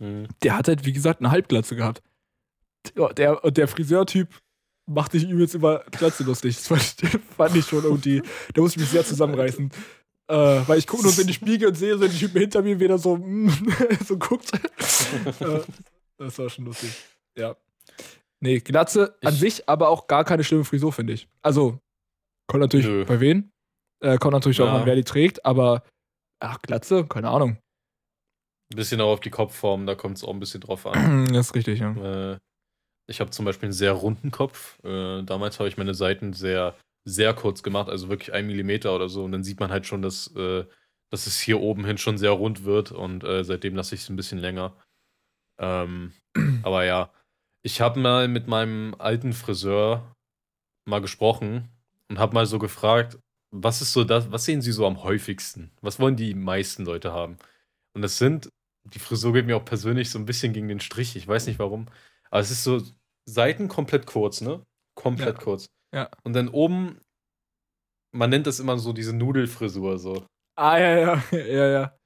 Mhm. der hat halt, wie gesagt, eine Halbglatze gehabt. Der, und der Friseurtyp macht sich übelst über Glatze lustig. Das fand ich, *laughs* fand ich schon irgendwie, da muss ich mich sehr zusammenreißen. Äh, weil ich gucke nur so in die Spiegel und sehe so den Typen hinter mir, wie der so, mm, *laughs* so guckt. *laughs* äh, das war schon lustig. Ja. Nee, Glatze an Ich- sich, aber auch gar keine schlimme Frisur, finde ich. Also, kommt natürlich Nö. bei wen. Äh, kommt natürlich auch Ja. an, wer die trägt, aber ach, Glatze, keine Ahnung. Ein bisschen auch auf die Kopfform, da kommt es auch ein bisschen drauf an. *clears throat* das ist richtig, ja. Äh, ich habe zum Beispiel einen sehr runden Kopf. Äh, damals habe ich meine Seiten sehr, sehr kurz gemacht, also wirklich ein Millimeter oder so. Und dann sieht man halt schon, dass, äh, dass es hier oben hin schon sehr rund wird. Und äh, seitdem lasse ich es ein bisschen länger. Ähm, *clears throat* aber ja, ich habe mal mit meinem alten Friseur mal gesprochen und habe mal so gefragt, was ist so das, was sehen Sie so am häufigsten? Was wollen die meisten Leute haben? Und das sind, die Frisur geht mir auch persönlich so ein bisschen gegen den Strich, ich weiß nicht warum, aber es ist so Seiten komplett kurz, ne? Komplett Ja. kurz. Ja. Und dann oben, man nennt das immer so diese Nudelfrisur so. Ah, ja, ja, *laughs* ja, ja.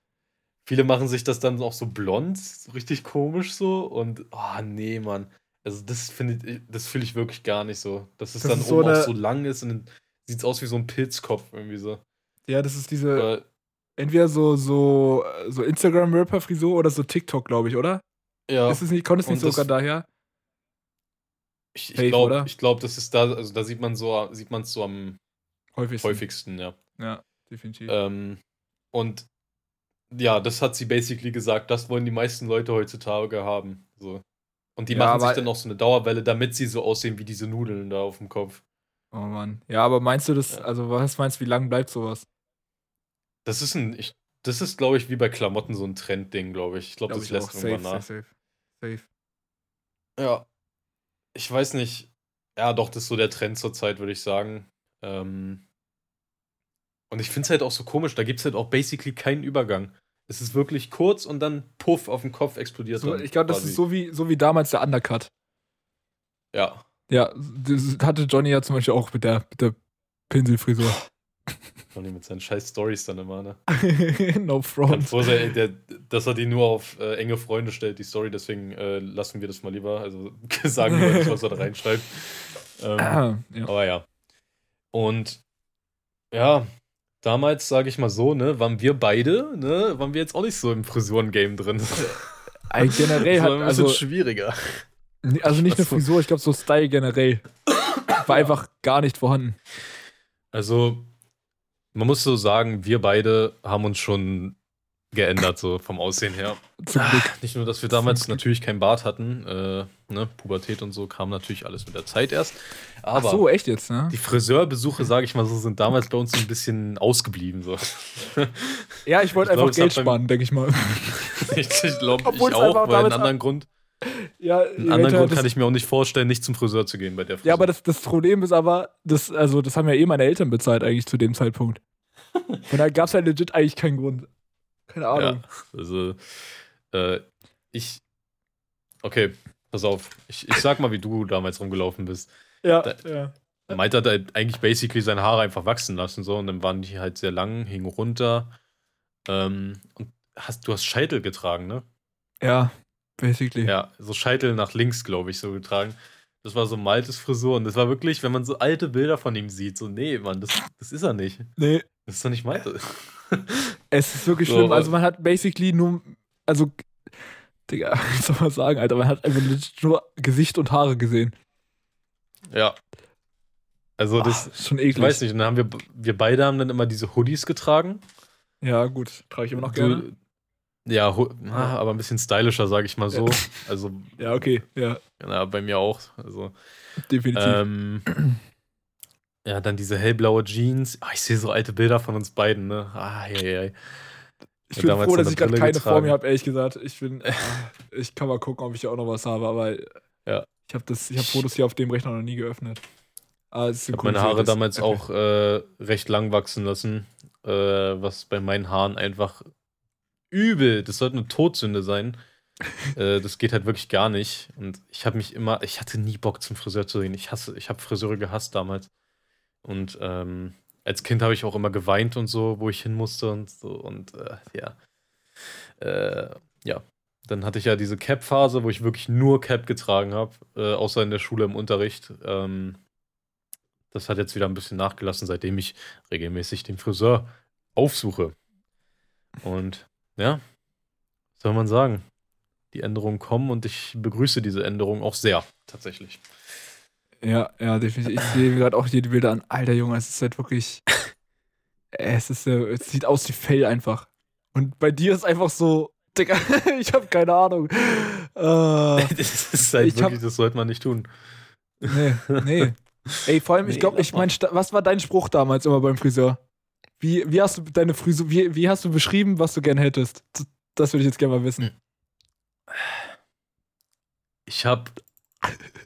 Viele machen sich das dann auch so blond, so richtig komisch so und oh nee, Mann. Also das finde ich, das fühle ich wirklich gar nicht so. Dass es Das dann ist so oben eine- auch so lang ist und dann sieht es aus wie so ein Pilzkopf irgendwie so. Ja, das ist diese, Aber, entweder so, so, so Instagram-Rapper-Frisur oder so TikTok, glaube ich, oder? ja, Ist es nicht, kommt es nicht sogar daher? ich, ich glaube, glaub, das ist da, also da sieht man so, sieht man es so am Häufig. häufigsten, ja. Ja, definitiv. Ähm, und ja, das hat sie basically gesagt, das wollen die meisten Leute heutzutage haben. So. Und die Ja, machen sich dann auch so eine Dauerwelle, damit sie so aussehen wie diese Nudeln da auf dem Kopf. oh Mann. Ja, aber meinst du das, Ja. also was meinst du, wie lang bleibt sowas? Das ist ein, ich, das ist, glaube ich, wie bei Klamotten so ein Trendding, glaube ich. Ich glaube, Glaub das ich lässt auch. irgendwann Safe, nach. safe, safe. Safe. Ja. Ich weiß nicht. Ja, doch, das ist so der Trend zurzeit, würde ich sagen. Ähm, und ich finde es halt auch so komisch, da gibt es halt auch basically keinen Übergang. Es ist wirklich kurz und dann puff auf dem Kopf explodiert. So, ich glaube, das quasi. ist so wie, so wie damals der Undercut. Ja. Ja, das hatte Johnny ja zum Beispiel auch mit der, mit der Pinselfrisur. Johnny mit seinen scheiß Stories dann immer, ne? *laughs* no Kann front. froh sein, ey, der, dass er die nur auf äh, enge Freunde stellt, die Story, deswegen äh, lassen wir das mal lieber. Also *laughs* sagen wir nicht, was er da reinschreibt. Ähm, ja. Aber ja. Und ja, damals, sage ich mal so, ne, waren wir beide, ne, waren wir jetzt auch nicht so im Frisuren-Game drin. *laughs* Generell hat, ein also, schwieriger. also nicht nur Achso. Frisur, ich glaube so Style generell. *coughs* War einfach gar nicht vorhanden. Also, man muss so sagen, wir beide haben uns schon geändert, so vom Aussehen her. Zum Glück. Nicht nur, dass wir damals natürlich keinen Bart hatten, äh, ne, Pubertät und so kam natürlich alles mit der Zeit erst. Aber Ach so, echt jetzt, ne? die Friseurbesuche, sage ich mal so, sind damals bei uns ein bisschen ausgeblieben. So. Ja, ich wollte glaub, einfach es Geld sparen, denke ich mal. *laughs* ich glaube, ich auch, weil einen anderen Grund, Ja, einen anderen Grund kann ich mir auch nicht vorstellen, nicht zum Friseur zu gehen bei der Friseur. Ja, aber das, das Problem ist aber, das, also, das haben ja eh meine Eltern bezahlt eigentlich zu dem Zeitpunkt. Und da gab es ja legit eigentlich keinen Grund. Keine Ahnung. Also, äh, ich. Okay, pass auf. Ich, ich sag mal, wie du damals rumgelaufen bist. Ja, Da- ja. Malte hat halt eigentlich basically seine Haare einfach wachsen lassen, so, und dann waren die halt sehr lang, hingen runter. Ähm, und hast, du hast Scheitel getragen, ne? Ja, basically. Ja, so Scheitel nach links, glaube ich, so getragen. Das war so Maltes Frisur und das war wirklich, wenn man so alte Bilder von ihm sieht, so, nee, Mann, das, das ist er nicht. Nee, Das ist doch nicht Malte. *laughs* es ist wirklich So, schlimm. äh, Also man hat basically nur, also, Digga, *laughs* was soll man sagen, Alter, man hat einfach nur Gesicht und Haare gesehen. ja. Also, Ah, das, ist schon ich eklig. weiß nicht, und dann haben wir, wir beide haben dann immer diese Hoodies getragen. Ja, gut, trage ich immer noch gerne. Ja, aber ein bisschen stylischer, sage ich mal so. Also, Ja, okay, ja, ja, bei mir auch. Also, definitiv. ähm, ja, dann diese hellblaue Jeans. Ah, ich sehe so alte Bilder von uns beiden, ne? Ah, ja, ja. ich bin froh, dass ich gerade keine vor getragen. mir habe, ehrlich gesagt. Ich bin, *laughs* ah, ich kann mal gucken, ob ich da auch noch was habe, aber Ja. ich habe das, ich habe Fotos hier auf dem Rechner noch nie geöffnet. Ah, Ich habe meine Haare damals auch äh, recht lang wachsen lassen, äh, was bei meinen Haaren einfach übel, das sollte eine Todsünde sein. *laughs* äh, das geht halt wirklich gar nicht. Und ich habe mich immer, ich hatte nie Bock zum Friseur zu gehen. Ich hasse, ich habe Friseure gehasst damals. Und ähm, als Kind habe ich auch immer geweint und so, wo ich hin musste und so. Und äh, ja. Äh, ja. Dann hatte ich ja diese Cap-Phase, wo ich wirklich nur Cap getragen habe, äh, außer in der Schule im Unterricht. Ähm, das hat jetzt wieder ein bisschen nachgelassen, seitdem ich regelmäßig den Friseur aufsuche. Und ja, was soll man sagen? Die Änderungen kommen und ich begrüße diese Änderungen auch sehr, tatsächlich. Ja, ja, definitiv. Ich sehe gerade auch hier die Bilder an. Alter Junge, es ist halt wirklich. *laughs* Es ist, äh, es sieht aus wie Fell einfach. Und bei dir ist einfach so, Digga, *laughs* ich habe keine Ahnung. Äh, *laughs* das ist halt Ich hab- wirklich, das sollte man nicht tun. nee, nee. Ey, vor allem, ich Nee, glaube, lass ich mein, Sta- was war dein Spruch damals immer beim Friseur? Wie, wie hast du deine Frisur, wie, wie hast du beschrieben, was du gern hättest? Das würde ich jetzt gerne mal wissen. Ich habe,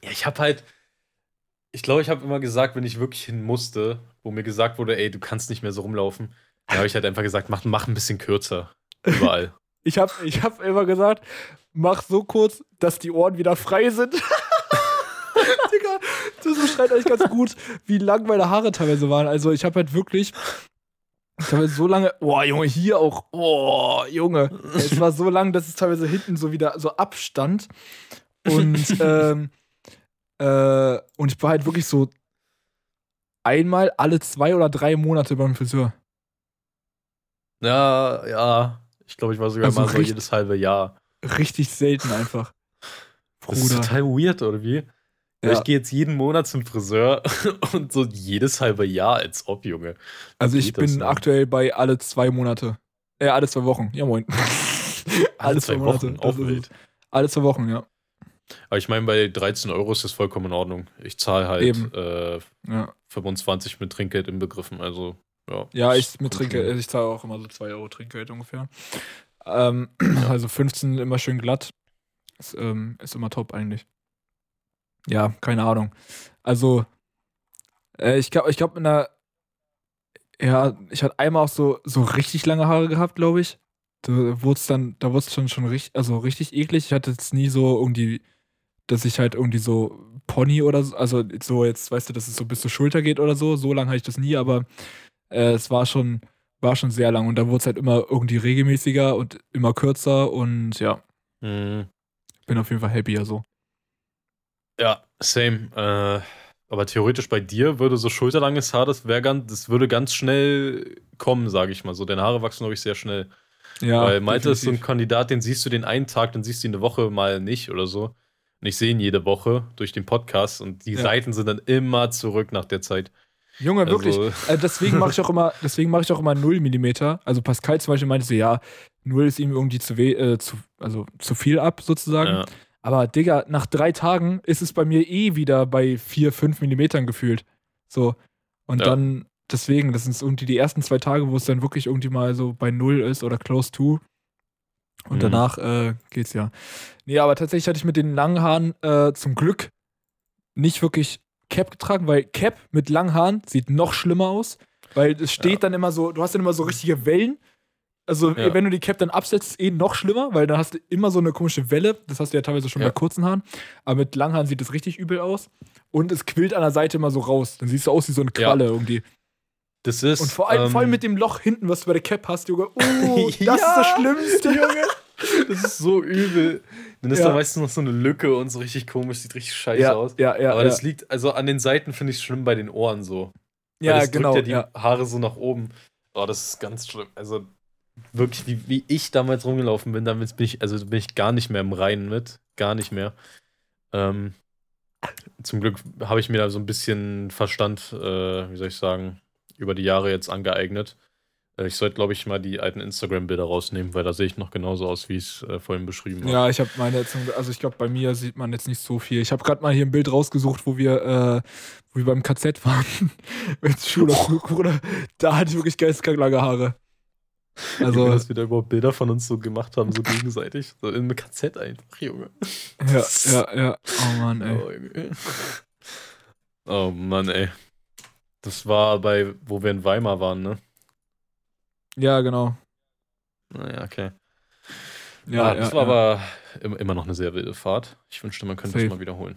ja, ich habe halt, ich glaube, ich habe immer gesagt, wenn ich wirklich hin musste, wo mir gesagt wurde, ey, du kannst nicht mehr so rumlaufen, da habe ich halt einfach gesagt, mach, mach ein bisschen kürzer. Überall. *laughs* Ich habe ich hab immer gesagt, mach so kurz, dass die Ohren wieder frei sind. *laughs* Digga, das beschreibt eigentlich ganz gut, wie lang meine Haare teilweise waren. Also ich habe halt wirklich, ich habe so lange, boah, Junge, hier auch, boah, Junge. Es war so lang, dass es teilweise hinten so wieder so abstand. Und, *laughs* ähm, äh, und ich war halt wirklich so einmal alle zwei oder drei Monate beim Friseur. Ja, ja. Ich glaube, ich war sogar Also mal so jedes halbe Jahr. Richtig selten einfach. Das ist Bruder. total weird, oder wie? Ja. Ja. Ich gehe jetzt jeden Monat zum Friseur *laughs* und so jedes halbe Jahr, als ob, Junge. Also ich bin denn? aktuell bei alle zwei Monate. Äh, alle zwei Wochen. Ja, moin. Alle *laughs* zwei Wochen, das auch wild. Alle zwei Wochen, ja. Aber ich meine, bei 13 Euro ist das vollkommen in Ordnung. Ich zahle halt äh, ja. 25 mit Trinkgeld inbegriffen, also Ja, Ja, ich mit kommt Trinkgeld, hin. ich zahle auch immer so 2 Euro Trinkgeld ungefähr. Ähm, *clears throat* also 15 immer schön glatt. Ist, ähm, ist immer top eigentlich. Ja, keine Ahnung. Also, äh, ich glaube, ich glaube, in der. Ja, ich hatte einmal auch so, so richtig lange Haare gehabt, glaube ich. Da wurde es dann, da wurde es schon, schon richtig, also richtig eklig. Ich hatte jetzt nie so irgendwie, dass ich halt irgendwie so Pony oder so, also so jetzt, weißt du, dass es so bis zur Schulter geht oder so. So lange hatte ich das nie, aber äh, es war schon, war schon sehr lang und da wurde es halt immer irgendwie regelmäßiger und immer kürzer und ja, Mhm. bin auf jeden Fall happier so. Ja, same. Äh, aber theoretisch bei dir würde so schulterlanges Haar, das wäre ganz, das würde ganz schnell kommen, sage ich mal. So, deine Haare wachsen, glaube ich, sehr schnell. Ja, Weil Malte ist so ein definitiv. Kandidat, den siehst du den einen Tag, dann siehst du ihn eine Woche mal nicht oder so. Und ich sehe ihn jede Woche durch den Podcast und die Ja. Seiten sind dann immer zurück nach der Zeit. Junge, wirklich. Also, deswegen mache ich auch immer, deswegen mache ich auch immer 0 mm. Also Pascal zum Beispiel meinte so, ja, 0 ist ihm irgendwie zu weh, äh, zu, also zu viel ab, sozusagen. ja. Aber Digga, nach drei Tagen ist es bei mir eh wieder bei 4, 5 Millimetern gefühlt. So. Und Ja. dann, deswegen, das sind irgendwie die ersten zwei Tage, wo es dann wirklich irgendwie mal so bei 0 ist oder close to. Und Mhm. danach äh, geht's ja. Nee, aber tatsächlich hatte ich mit den langen Haaren äh, zum Glück nicht wirklich Cap getragen, weil Cap mit langen Haaren sieht noch schlimmer aus, weil es steht Ja. dann immer so, du hast dann immer so richtige Wellen. Also, Ja. wenn du die Cap dann absetzt, ist eh noch schlimmer, weil dann hast du immer so eine komische Welle. Das hast du ja teilweise schon Ja. bei kurzen Haaren. Aber mit langen Haaren sieht es richtig übel aus. Und es quillt an der Seite immer so raus. Dann siehst du aus wie so eine Ja. Qualle irgendwie. Das ist. Und vor allem, vor allem ähm, mit dem Loch hinten, was du bei der Cap hast, Junge. Oh, *laughs* das Ja. ist das Schlimmste, Junge. *laughs* Das ist so übel. Dann ist Ja. da meistens noch so eine Lücke und so richtig komisch, sieht richtig scheiße Ja, aus. ja, ja. Aber ja. das liegt, also an den Seiten finde ich es schlimm bei den Ohren so. Weil ja, das genau. drückt ja die Ja. Haare so nach oben. Oh, das ist ganz schlimm. Also wirklich, wie, wie ich damals rumgelaufen bin, damit bin ich, also bin ich gar nicht mehr im Reinen mit. Gar nicht mehr. Ähm, zum Glück habe ich mir da so ein bisschen Verstand, äh, wie soll ich sagen, über die Jahre jetzt angeeignet. Äh, ich sollte, glaube ich, mal die alten Instagram-Bilder rausnehmen, weil da sehe ich noch genauso aus, wie ich es äh, vorhin beschrieben habe. Ja, ich habe meine jetzt, also ich glaube, bei mir sieht man jetzt nicht so viel. Ich habe gerade mal hier ein Bild rausgesucht, wo wir, äh, wo wir beim KZ waren. *laughs* Mit Schule, *laughs* Bruder. Da hatte ich wirklich geisteskrank lange Haare. *laughs* Also, dass wir da überhaupt Bilder von uns so gemacht haben, so gegenseitig. So in einem KZ einfach, Junge. ja, ja, ja. Oh Mann, ey. Oh, oh Mann, ey. Das war bei, wo wir in Weimar waren, ne? Ja, genau. Naja, okay. Ja, ah, das ja, war ja. aber im- immer noch eine sehr wilde Fahrt. Ich wünschte, man könnte Safe. das mal wiederholen.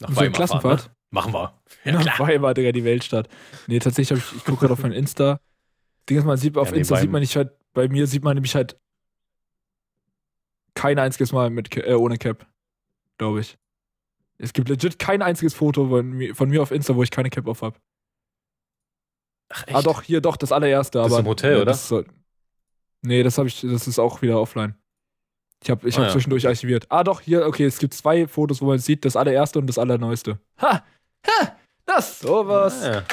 Nach So eine Klassenfahrt? Fahren, ne? Machen wir. Ja, Weimar, Digga, die Weltstadt. Nee, tatsächlich ich, ich gucke gerade auf mein Insta. Ding ist, man sieht, auf Ja, nee, Insta sieht man nicht halt, bei mir sieht man nämlich halt kein einziges Mal mit, äh, ohne Cap. Glaube ich. Es gibt legit kein einziges Foto von mir, von mir auf Insta, wo ich keine Cap auf habe. Ach, Ah, doch, hier, doch, das allererste. Das ist aber, im Hotel, oder? Das soll, nee, das habe ich, das ist auch wieder offline. Ich habe ich Ah, hab ja. zwischendurch archiviert. Ah, doch, hier, okay, es gibt zwei Fotos, wo man es sieht, das allererste und das allerneueste. Ha! Ha! Das, sowas. Ah, ja.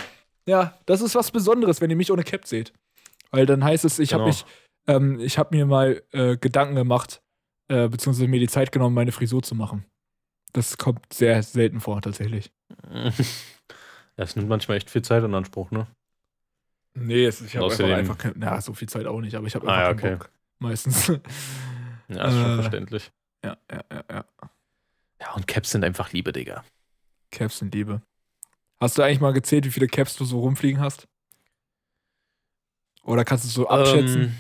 Ja, das ist was Besonderes, wenn ihr mich ohne Cap seht. Weil dann heißt es, ich habe Genau. mich, ähm, ich habe mir mal äh, Gedanken gemacht, äh, beziehungsweise mir die Zeit genommen, meine Frisur zu machen. Das kommt sehr selten vor, tatsächlich. *laughs* Das nimmt manchmal echt viel Zeit in Anspruch, ne? Nee, es, ich habe einfach, einfach kein, na, so viel Zeit auch nicht, aber ich habe Ah, einfach ja, keinen okay. Bock. Meistens. *laughs* Ja, ist schon Äh. verständlich. ja, ja, ja, ja. Ja, und Caps sind einfach Liebe, Digga. Caps sind Liebe. Hast du eigentlich mal gezählt, wie viele Caps du so rumfliegen hast? Oder kannst du es so abschätzen? Ähm,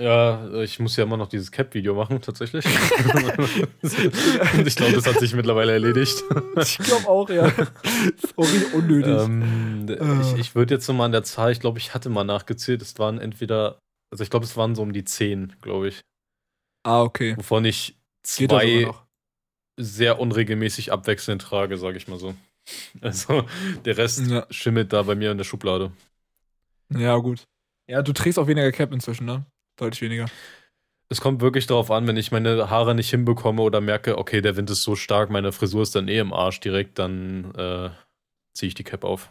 ja, ich muss ja immer noch dieses Cap-Video machen, tatsächlich. *laughs* Und ich glaube, das hat sich mittlerweile erledigt. ich glaube auch, ja. richtig unnötig. ähm, Äh. ich ich würde jetzt so mal an der Zahl, ich glaube, ich hatte mal nachgezählt, es waren entweder, also ich glaube, es waren so um die 10, glaube ich. ah, okay. Wovon ich zwei sehr unregelmäßig abwechselnd trage, sage ich mal so. *laughs* Also der Rest Ja. schimmelt da bei mir in der Schublade. Ja, gut. Ja, du trägst auch weniger Cap inzwischen, ne? Deutlich weniger. Es kommt wirklich darauf an, wenn ich meine Haare nicht hinbekomme oder merke, okay, der Wind ist so stark, meine Frisur ist dann eh im Arsch direkt, dann äh, ziehe ich die Cap auf.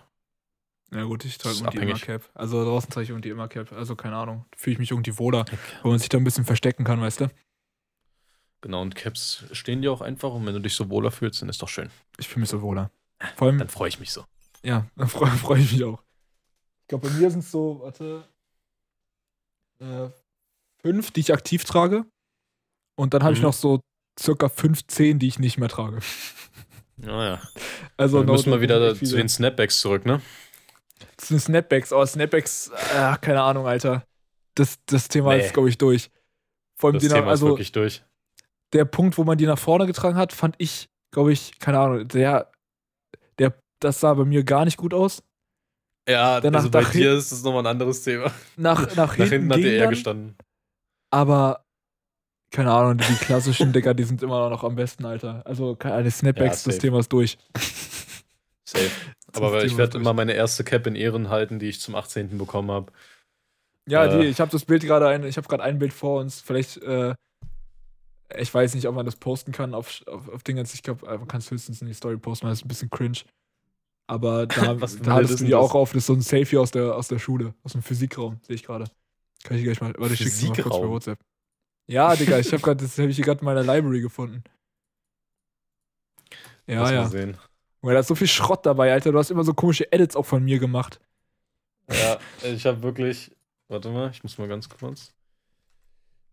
Ja, gut, ich trage irgendwie immer. Cap. Also draußen trage ich irgendwie immer Cap. Also keine Ahnung. Fühle ich mich irgendwie wohler, wo man sich da ein bisschen verstecken kann, weißt du? Genau, und Caps stehen dir auch einfach und wenn du dich so wohler fühlst, dann ist doch schön. Ich fühle mich so wohler. Vor allem, Dann freue ich mich so. ja, *laughs* dann freue freu ich mich auch. Ich glaube, bei mir sind es so, warte, äh, fünf, die ich aktiv trage. Und dann habe ich Mhm. noch so circa 15, die ich nicht mehr trage. *laughs* Naja. Also Dann müssen wir wieder zu den Snapbacks zurück, ne? Das sind Snapbacks, aber Snapbacks, äh, keine Ahnung, Alter. Das, das Thema Nee. ist, glaube ich, durch. Vor allem Das die nach, Thema ist also wirklich durch. der Punkt, wo man die nach vorne getragen hat, fand ich, glaube ich, keine Ahnung, der, das sah bei mir gar nicht gut aus. Ja, Danach- also bei nach dir ist das nochmal ein anderes Thema. Nach, *laughs* nach, Nach hinten, hinten hat er eher gestanden. aber keine Ahnung, die klassischen Dicker, die sind immer noch am besten, Alter. Also keine die Snapbacks, Ja, das safe. Ich durch. Safe. *laughs* Aber Thema ich ist werde immer meine erste Cap in Ehren halten, die ich zum 18. bekommen habe. Ja, Äh. die, ich habe das Bild gerade ein, ich habe gerade ein Bild vor uns. Vielleicht, äh, ich weiß nicht, ob man das posten kann auf, auf, auf Dingens. Ich glaube, man kann es höchstens in die Story posten, weil ist ein bisschen cringe. Aber da, *laughs* Was da hattest du die auch auf. Das ist so ein Selfie aus der, aus der Schule, aus dem Physikraum, sehe ich gerade. Kann ich gleich mal, warte, ich schick's dir mal kurz bei? WhatsApp. Ja, Digga, ich habe *laughs* gerade, das habe ich hier gerade in meiner Library gefunden. Ja, Lass mal ja. sehen. Weil da ist so viel Schrott dabei, Alter. Du hast immer so komische Edits auch von mir gemacht. Ja, ich habe wirklich. Warte mal, ich muss mal ganz kurz.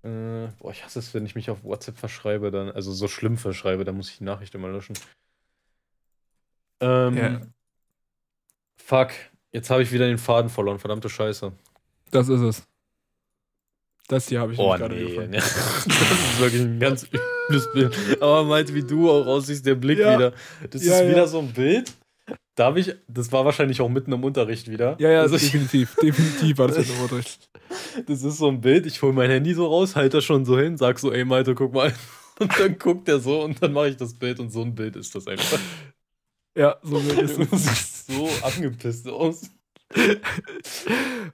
Äh, boah, ich hasse es, wenn ich mich auf WhatsApp verschreibe, dann, also so schlimm verschreibe, dann muss ich die Nachricht immer löschen. Ähm, Ja. Fuck, jetzt habe ich wieder den Faden verloren, verdammte Scheiße. Das ist es. Das hier habe ich Oh gerade nee, gefunden. *laughs* ne. das ist wirklich ein ganz übles Bild. Aber meint, wie du auch aussiehst, der Blick Ja. wieder. Das Ja, ist ja. wieder so ein Bild. Da habe ich, das war wahrscheinlich auch mitten im Unterricht wieder. Ja, ja, also ich, definitiv. *laughs* Definitiv war das jetzt nochmal durch. Das ist so ein Bild, ich hole mein Handy so raus, halte das schon so hin, sag so, ey Malte, guck mal. *laughs* Und dann guckt er so und dann mache ich das Bild und so ein Bild ist das einfach. Ja, so wird es. Du siehst so angepisst aus.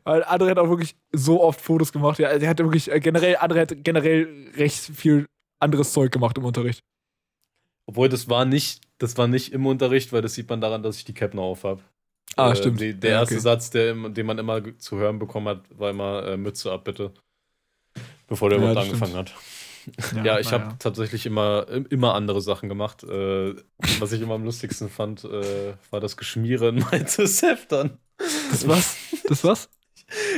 Weil André hat auch wirklich so oft Fotos gemacht. Ja, der hat wirklich äh, generell, André hat generell recht viel anderes Zeug gemacht im Unterricht. Obwohl, das war nicht, das war nicht im Unterricht, weil das sieht man daran, dass ich die Cap noch auf habe. Ah, stimmt. Die, der Ja, erste okay. Satz, der, den man immer zu hören bekommen hat, war immer äh, Mütze ab, bitte. Bevor der Ja, überhaupt angefangen hat. Ja, ich habe naja. tatsächlich immer, im- immer andere Sachen gemacht. Äh, was ich immer am lustigsten fand, äh, war das Geschmieren *laughs* meines Heftern. Das was? Das was?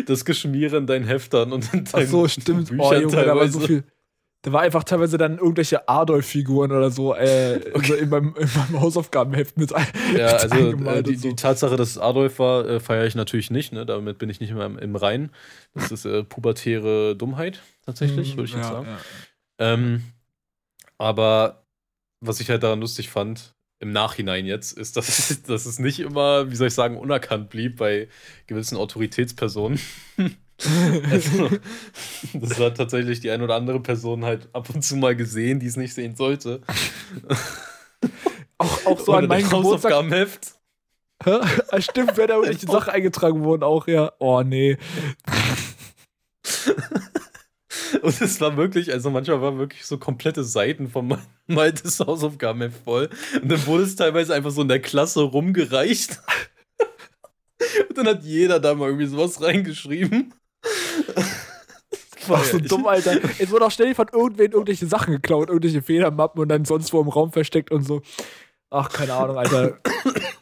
Das Geschmieren deinen Heftern und in Ach deinen so, stimmt. Oh, Junge, da war so viel. Da war einfach teilweise dann irgendwelche Adolf-Figuren oder so, äh, *laughs* so in, meinem, in meinem Hausaufgabenheft mit, ein, Ja, mit also äh, die, so. die Tatsache, dass es Adolf war, äh, feiere ich natürlich nicht. Ne? Damit bin ich nicht mehr im, im Reinen. Das ist äh, pubertäre Dummheit, tatsächlich, würde ich jetzt ja, sagen. ja. Ähm, aber was ich halt daran lustig fand, im Nachhinein jetzt, ist, dass, es- *laughs* dass es nicht immer, wie soll ich sagen, unerkannt blieb bei gewissen Autoritätspersonen. *laughs* also, das hat tatsächlich die ein oder andere Person halt ab und zu mal gesehen, die es nicht sehen sollte. Auch, auch so Oder an meinem. Hausaufgabenheft. Ah, Stimmt, wenn da irgendwelche *laughs* Sachen eingetragen wurden, auch, ja. Oh, nee. *laughs* Und es war wirklich, also manchmal waren wirklich so komplette Seiten von *laughs* Maltes Hausaufgabenheft voll. Und dann wurde es teilweise einfach so in der Klasse rumgereicht. *laughs* Und dann hat jeder da mal irgendwie sowas reingeschrieben. Ach, so dumm, Alter. Es wurde auch ständig von irgendwen irgendwelche Sachen geklaut, irgendwelche Federmappen und dann sonst wo im Raum versteckt und so. Ach, keine Ahnung, Alter.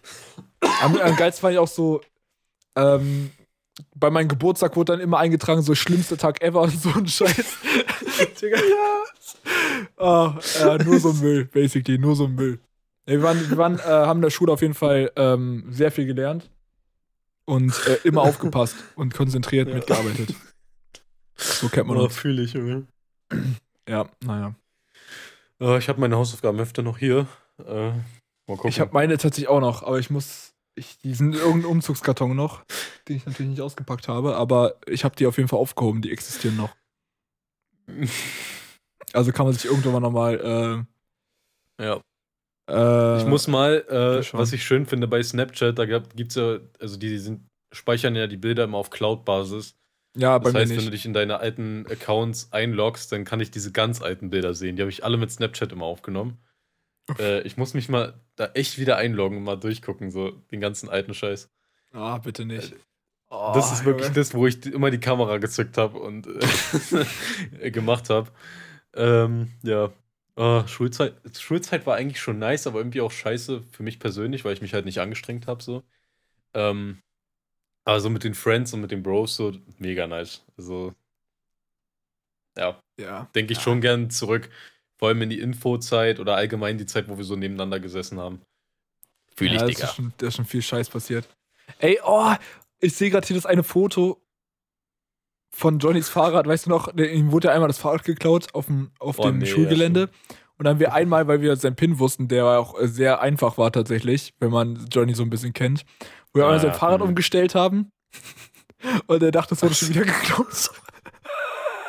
*coughs* am, am geilsten fand ich auch so, ähm, bei meinem Geburtstag wurde dann immer eingetragen, so schlimmster Tag ever und so ein Scheiß. *laughs* Digga. *laughs* Ah, äh, nur so Müll, basically, nur so Müll. Wir waren, wir waren, äh, haben in der Schule auf jeden Fall ähm, sehr viel gelernt und äh, immer *laughs* aufgepasst und konzentriert Ja. mitgearbeitet. So kennt man Oh, uns. fühle ich, Junge. *clears throat* Ja, naja. Äh, ich habe meine Hausaufgabenhefte noch hier. Äh, mal gucken. Ich habe meine tatsächlich auch noch, aber ich muss. Ich, die sind in irgendeinem Umzugskarton noch, den ich natürlich nicht ausgepackt habe, aber ich habe die auf jeden Fall aufgehoben, die existieren noch. Also kann man sich irgendwann nochmal. ja. Äh, äh, Ich muss mal, äh, was ich schön finde bei Snapchat, da gibt es ja, also die sind, speichern ja die Bilder immer auf Cloud-Basis. Ja, bei Das heißt, mir wenn du nicht. dich in deine alten Accounts einloggst, dann kann ich diese ganz alten Bilder sehen. Die habe ich alle mit Snapchat immer aufgenommen. Äh, ich muss mich mal da echt wieder einloggen und mal durchgucken, so den ganzen alten Scheiß. Ah, bitte nicht. das ist wirklich das, wo ich immer die Kamera gezückt habe und äh, *laughs* gemacht habe. Ähm, ja. Ah, Schulzeit, Schulzeit war eigentlich schon nice, aber irgendwie auch scheiße für mich persönlich, weil ich mich halt nicht angestrengt habe. So. Ähm, Aber so mit den Friends und mit den Bros so mega nice. Also, ja, Ja. denke ich Ja. schon gern zurück. Vor allem in die Infozeit oder allgemein die Zeit, wo wir so nebeneinander gesessen haben. Fühle ich, ja, Digga. ist schon, da ist schon viel Scheiß passiert. Ey, oh, ich sehe gerade hier das eine Foto von Johnnys Fahrrad. Weißt du noch, ihm wurde ja einmal das Fahrrad geklaut auf dem, auf Oh, dem nee, ja, Schulgelände. und dann haben wir einmal, weil wir seinen PIN wussten, der auch äh, sehr einfach war tatsächlich, wenn man Johnny so ein bisschen kennt, wo wir Ah, einmal sein ja, Fahrrad hm. umgestellt haben. *laughs* Und er dachte, es wurde schon *laughs* wieder geklaut.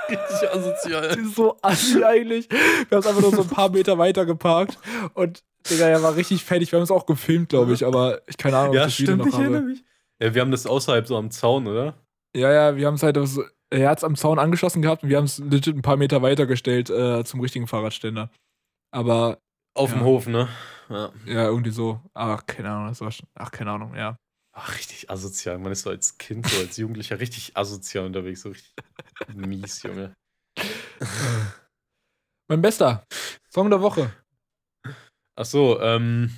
Richtig asozial. Das ist so assi eigentlich. Wir haben es einfach nur so ein paar Meter weiter geparkt. Und Digga, er war richtig fertig. Wir haben es auch gefilmt, glaube ich, aber ich keine Ahnung, ob Ja, ich das Video stimmt, noch ich erinnere habe. mich. Ja, wir haben das außerhalb so am Zaun, oder? Ja, ja, wir haben es halt, so, er hat es am Zaun angeschlossen gehabt und wir haben es legit ein paar Meter weiter gestellt äh, zum richtigen Fahrradständer. Aber Auf Ja. dem Hof, ne? Ja. ja, irgendwie so, ach, keine Ahnung, das war schon, ach, keine Ahnung, ja. Ach, richtig asozial. Man ist so als Kind, so als Jugendlicher richtig asozial unterwegs. So richtig mies, Junge. *laughs* Mein bester Song der Woche. Ach so, ähm.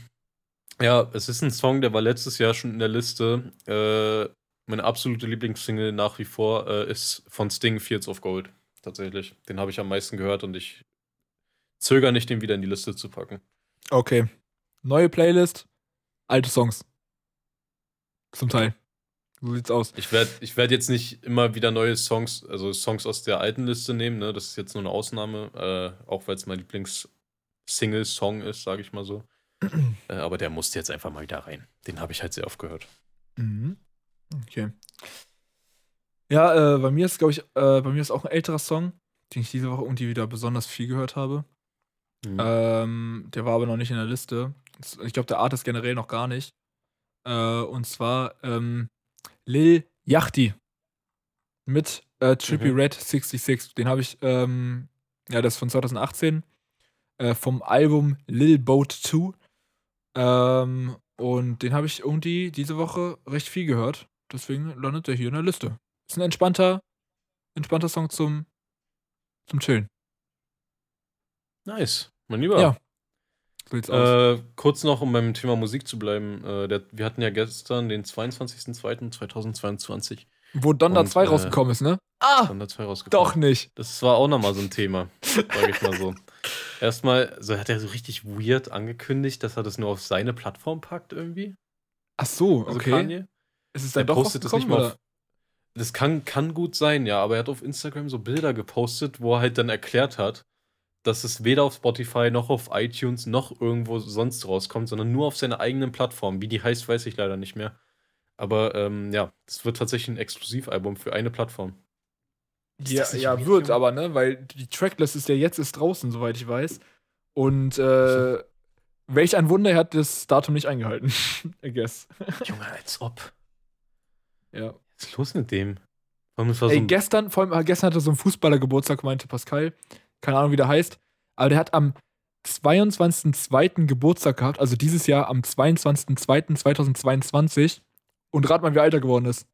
Ja, es ist ein Song, der war letztes Jahr schon in der Liste. Äh, meine absolute Lieblingssingle nach wie vor äh, ist von Sting Fields of Gold. Tatsächlich. Den habe ich am meisten gehört und ich zögere nicht, den wieder in die Liste zu packen. Okay. Neue Playlist, alte Songs. Zum Teil. So sieht's aus. Ich werde ich werd jetzt nicht immer wieder neue Songs, also Songs aus der alten Liste nehmen, ne? Das ist jetzt nur eine Ausnahme, äh, auch weil es mein Lieblings-Single-Song ist, sage ich mal so. *clears throat* äh, aber der musste jetzt einfach mal wieder rein. Den habe ich halt sehr oft gehört. Mhm. Okay. Ja, äh, bei mir ist, glaube ich, äh, bei mir ist auch ein älterer Song, den ich diese Woche irgendwie wieder besonders viel gehört habe. Mhm. Ähm, der war aber noch nicht in der Liste. Ich glaube, der Artist generell noch gar nicht. Äh, und zwar ähm, Lil Yachty mit äh, Trippy Mhm. Red 66. Den habe ich, ähm, ja, das ist von 2018 äh, vom Album Lil Boat 2. Ähm, und den habe ich irgendwie diese Woche recht viel gehört. Deswegen landet er hier in der Liste. Ist ein entspannter, entspannter Song zum, zum Chillen. Nice. Mein Lieber. Ja. Äh, kurz noch, um beim Thema Musik zu bleiben. Äh, der, wir hatten ja gestern den 22.02.2022 Wo und, 2 äh, rausgekommen ist, ne? Ah! Thunder 2 rausgekommen. Doch nicht. Das war auch nochmal so ein Thema, sage ich mal so. *laughs* Erstmal, so hat er so richtig weird angekündigt, dass er das nur auf seine Plattform packt irgendwie. Ach so, Also okay. Kanye. Ist es Er dann doch postet das nicht mal auf. Das kann, kann gut sein, ja, aber er hat auf Instagram so Bilder gepostet, wo er halt dann erklärt hat, dass es weder auf Spotify noch auf iTunes noch irgendwo sonst rauskommt, sondern nur auf seiner eigenen Plattform. Wie die heißt, weiß ich leider nicht mehr. Aber ähm, ja, das wird tatsächlich ein Exklusivalbum für eine Plattform. Ja, ja wird, Junge? aber, ne? Weil die Tracklist ist ja jetzt ist draußen, soweit ich weiß. Und äh, welch ein Wunder, er hat das Datum nicht eingehalten. *laughs* I guess. Junge, als ob. Ja. Was ist los mit dem? Vor allem, es war so Ey, ein gestern, vor allem, gestern hatte so ein Fußballer Geburtstag, meinte Pascal. Keine Ahnung, wie der heißt. Aber der hat am 22.02. Geburtstag gehabt, also dieses Jahr am 22.02.2022. Und rat mal, wie alt er geworden ist.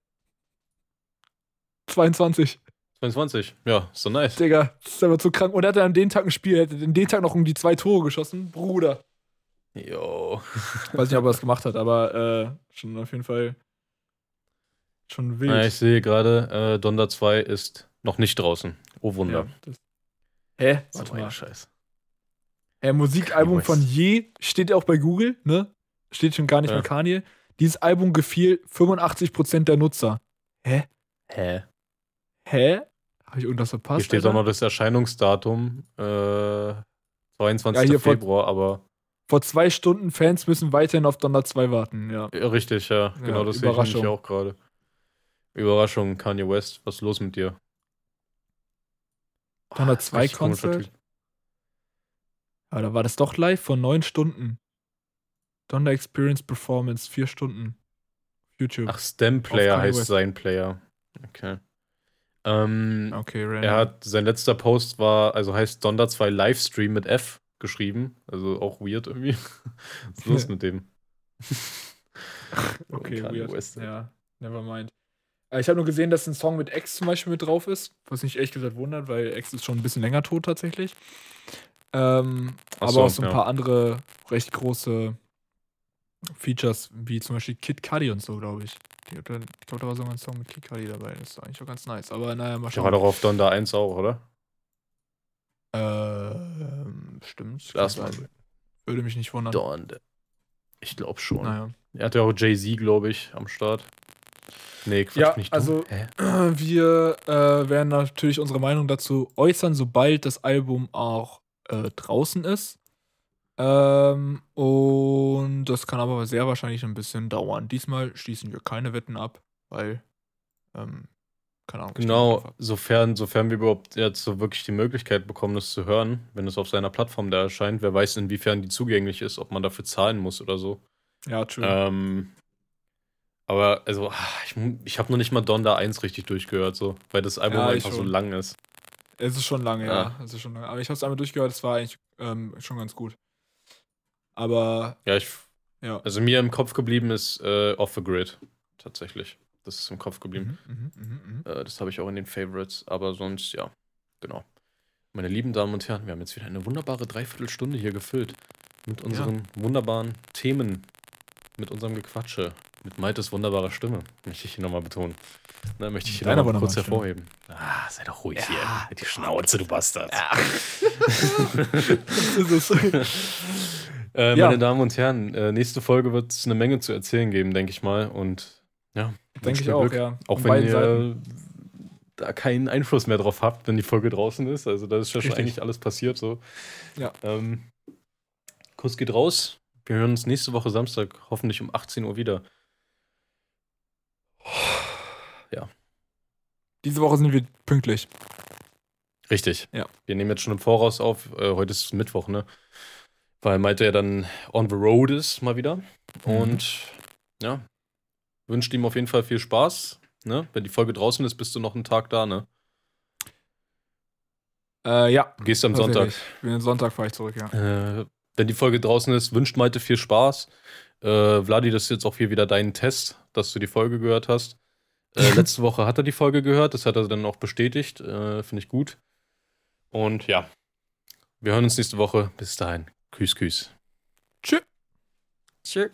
22. 22. Ja, ist so nice. Digga, das ist aber zu krank. Und er hatte an dem Tag ein Spiel, er hätte an dem Tag noch um die zwei Tore geschossen. Bruder. Jo. Weiß nicht, ob er das gemacht hat, aber äh, schon auf jeden Fall schon wild. Ja, ich sehe gerade, äh, Donda 2 ist noch nicht draußen. Oh Wunder. Ja, das- Hä? So Warte mal. Scheiß. Hä, Musikalbum von. Je steht ja auch bei Google, ne? Steht schon gar nicht Ja. mehr Kanye. Dieses Album gefiel 85% der Nutzer. Hä? Hä? Hä? Habe ich irgendwas verpasst? Hier steht Alter? auch noch das Erscheinungsdatum, äh, 22. Ja, hier vor- Februar, aber Vor zwei Stunden Fans müssen weiterhin auf Donner 2 warten, ja. ja, richtig, ja. Genau das sehe ich nämlich auch gerade. Überraschung, Kanye West, was ist los mit dir? Donner Ah, 2 richtig komischer Konzert? Aber da war das doch live vor neun Stunden. Donner Experience Performance, vier Stunden. YouTube. Ach, Stem Player heißt West. sein Player. Okay. Ähm, okay, random. Er hat, sein letzter Post war, also heißt Donda 2 Livestream mit F geschrieben. Also auch weird irgendwie. *laughs* Was ist los mit dem? *laughs* Okay, weird. West. Ja, never mind. Äh, Ich habe nur gesehen, dass ein Song mit X zum Beispiel mit drauf ist, was mich ehrlich gesagt wundert, weil X ist schon ein bisschen länger tot tatsächlich. Ähm, Ach aber so, auch so ein ja. paar andere recht große Features, wie zum Beispiel Kid Cudi und so, glaube ich. Ich glaube, da war sogar ein Song mit Kid Cudi dabei. Das ist eigentlich auch ganz nice. Aber naja, mal Der schauen. war doch auf Donda 1 auch, oder? Ähm, stimmt. Lass mal. Würde mich nicht wundern. Donda. Ich glaube schon. Naja. Er hatte auch Jay-Z, glaube ich, am Start. Nee, Quatsch, Ja, nicht also- du. Hä? *clears throat* Wir äh, werden natürlich unsere Meinung dazu äußern, sobald das Album auch äh, draußen ist. Ähm, und das kann aber sehr wahrscheinlich ein bisschen dauern. Diesmal schließen wir keine Wetten ab, weil, ähm, keine Ahnung. Genau, sofern, sofern wir überhaupt jetzt so wirklich die Möglichkeit bekommen, das zu hören, wenn es auf seiner Plattform da erscheint, wer weiß, inwiefern die zugänglich ist, ob man dafür zahlen muss oder so. Ja, true. Ähm, aber also, ich, ich habe noch nicht mal Donda 1 richtig durchgehört, so, weil das Album Ja, einfach so lang ist. Es ist schon lange, ja. Ja. Es ist schon lange. Aber ich habe es einmal durchgehört, es war eigentlich ähm, schon ganz gut. Aber, Ja, ich, ja. also mir im Kopf geblieben ist äh, Off the Grid, tatsächlich. Das ist im Kopf geblieben. Mhm, mhm, mhm, mhm. Äh, das habe ich auch in den Favorites, aber sonst, ja, genau. Meine lieben Damen und Herren, wir haben jetzt wieder eine wunderbare Dreiviertelstunde hier gefüllt mit unseren wunderbaren Themen, mit unserem Gequatsche, mit Maites wunderbarer Stimme, möchte ich hier nochmal betonen. Ne, möchte ich hier nochmal kurz wunderbaren hervorheben. Ah, sei doch ruhig Ja. hier. Die Schnauze, du Bastard. *laughs* Das ist es. Äh, Ja. Meine Damen und Herren, äh, nächste Folge wird es eine Menge zu erzählen geben, denke ich mal. Und ja, Denke ich auch, Glück. ja. Auch Von wenn ihr Seiten. da keinen Einfluss mehr drauf habt, wenn die Folge draußen ist. Also da ist ja schon eigentlich alles passiert so. Ja. Ähm, Kuss geht raus. Wir hören uns nächste Woche Samstag, hoffentlich um 18 Uhr wieder. Diese Woche sind wir pünktlich. Richtig. Ja. Wir nehmen jetzt schon im Voraus auf. Äh, heute ist Mittwoch, ne? Weil Malte ja dann on the road ist, mal wieder. Mhm. Und ja, wünscht ihm auf jeden Fall viel Spaß. Ne? Wenn die Folge draußen ist, bist du noch einen Tag da, ne? Äh, ja. Du gehst am Sonntag. Den Sonntag fahre ich zurück, ja. Äh, wenn die Folge draußen ist, wünscht Malte viel Spaß. Äh, Vladi, das ist jetzt auch hier wieder dein Test, dass du die Folge gehört hast. Äh, *laughs* letzte Woche hat er die Folge gehört, das hat er dann auch bestätigt. Äh, Finde ich gut. Und ja, wir hören uns nächste Woche. Bis dahin. Küss, küss. Tschüss. Tschüss.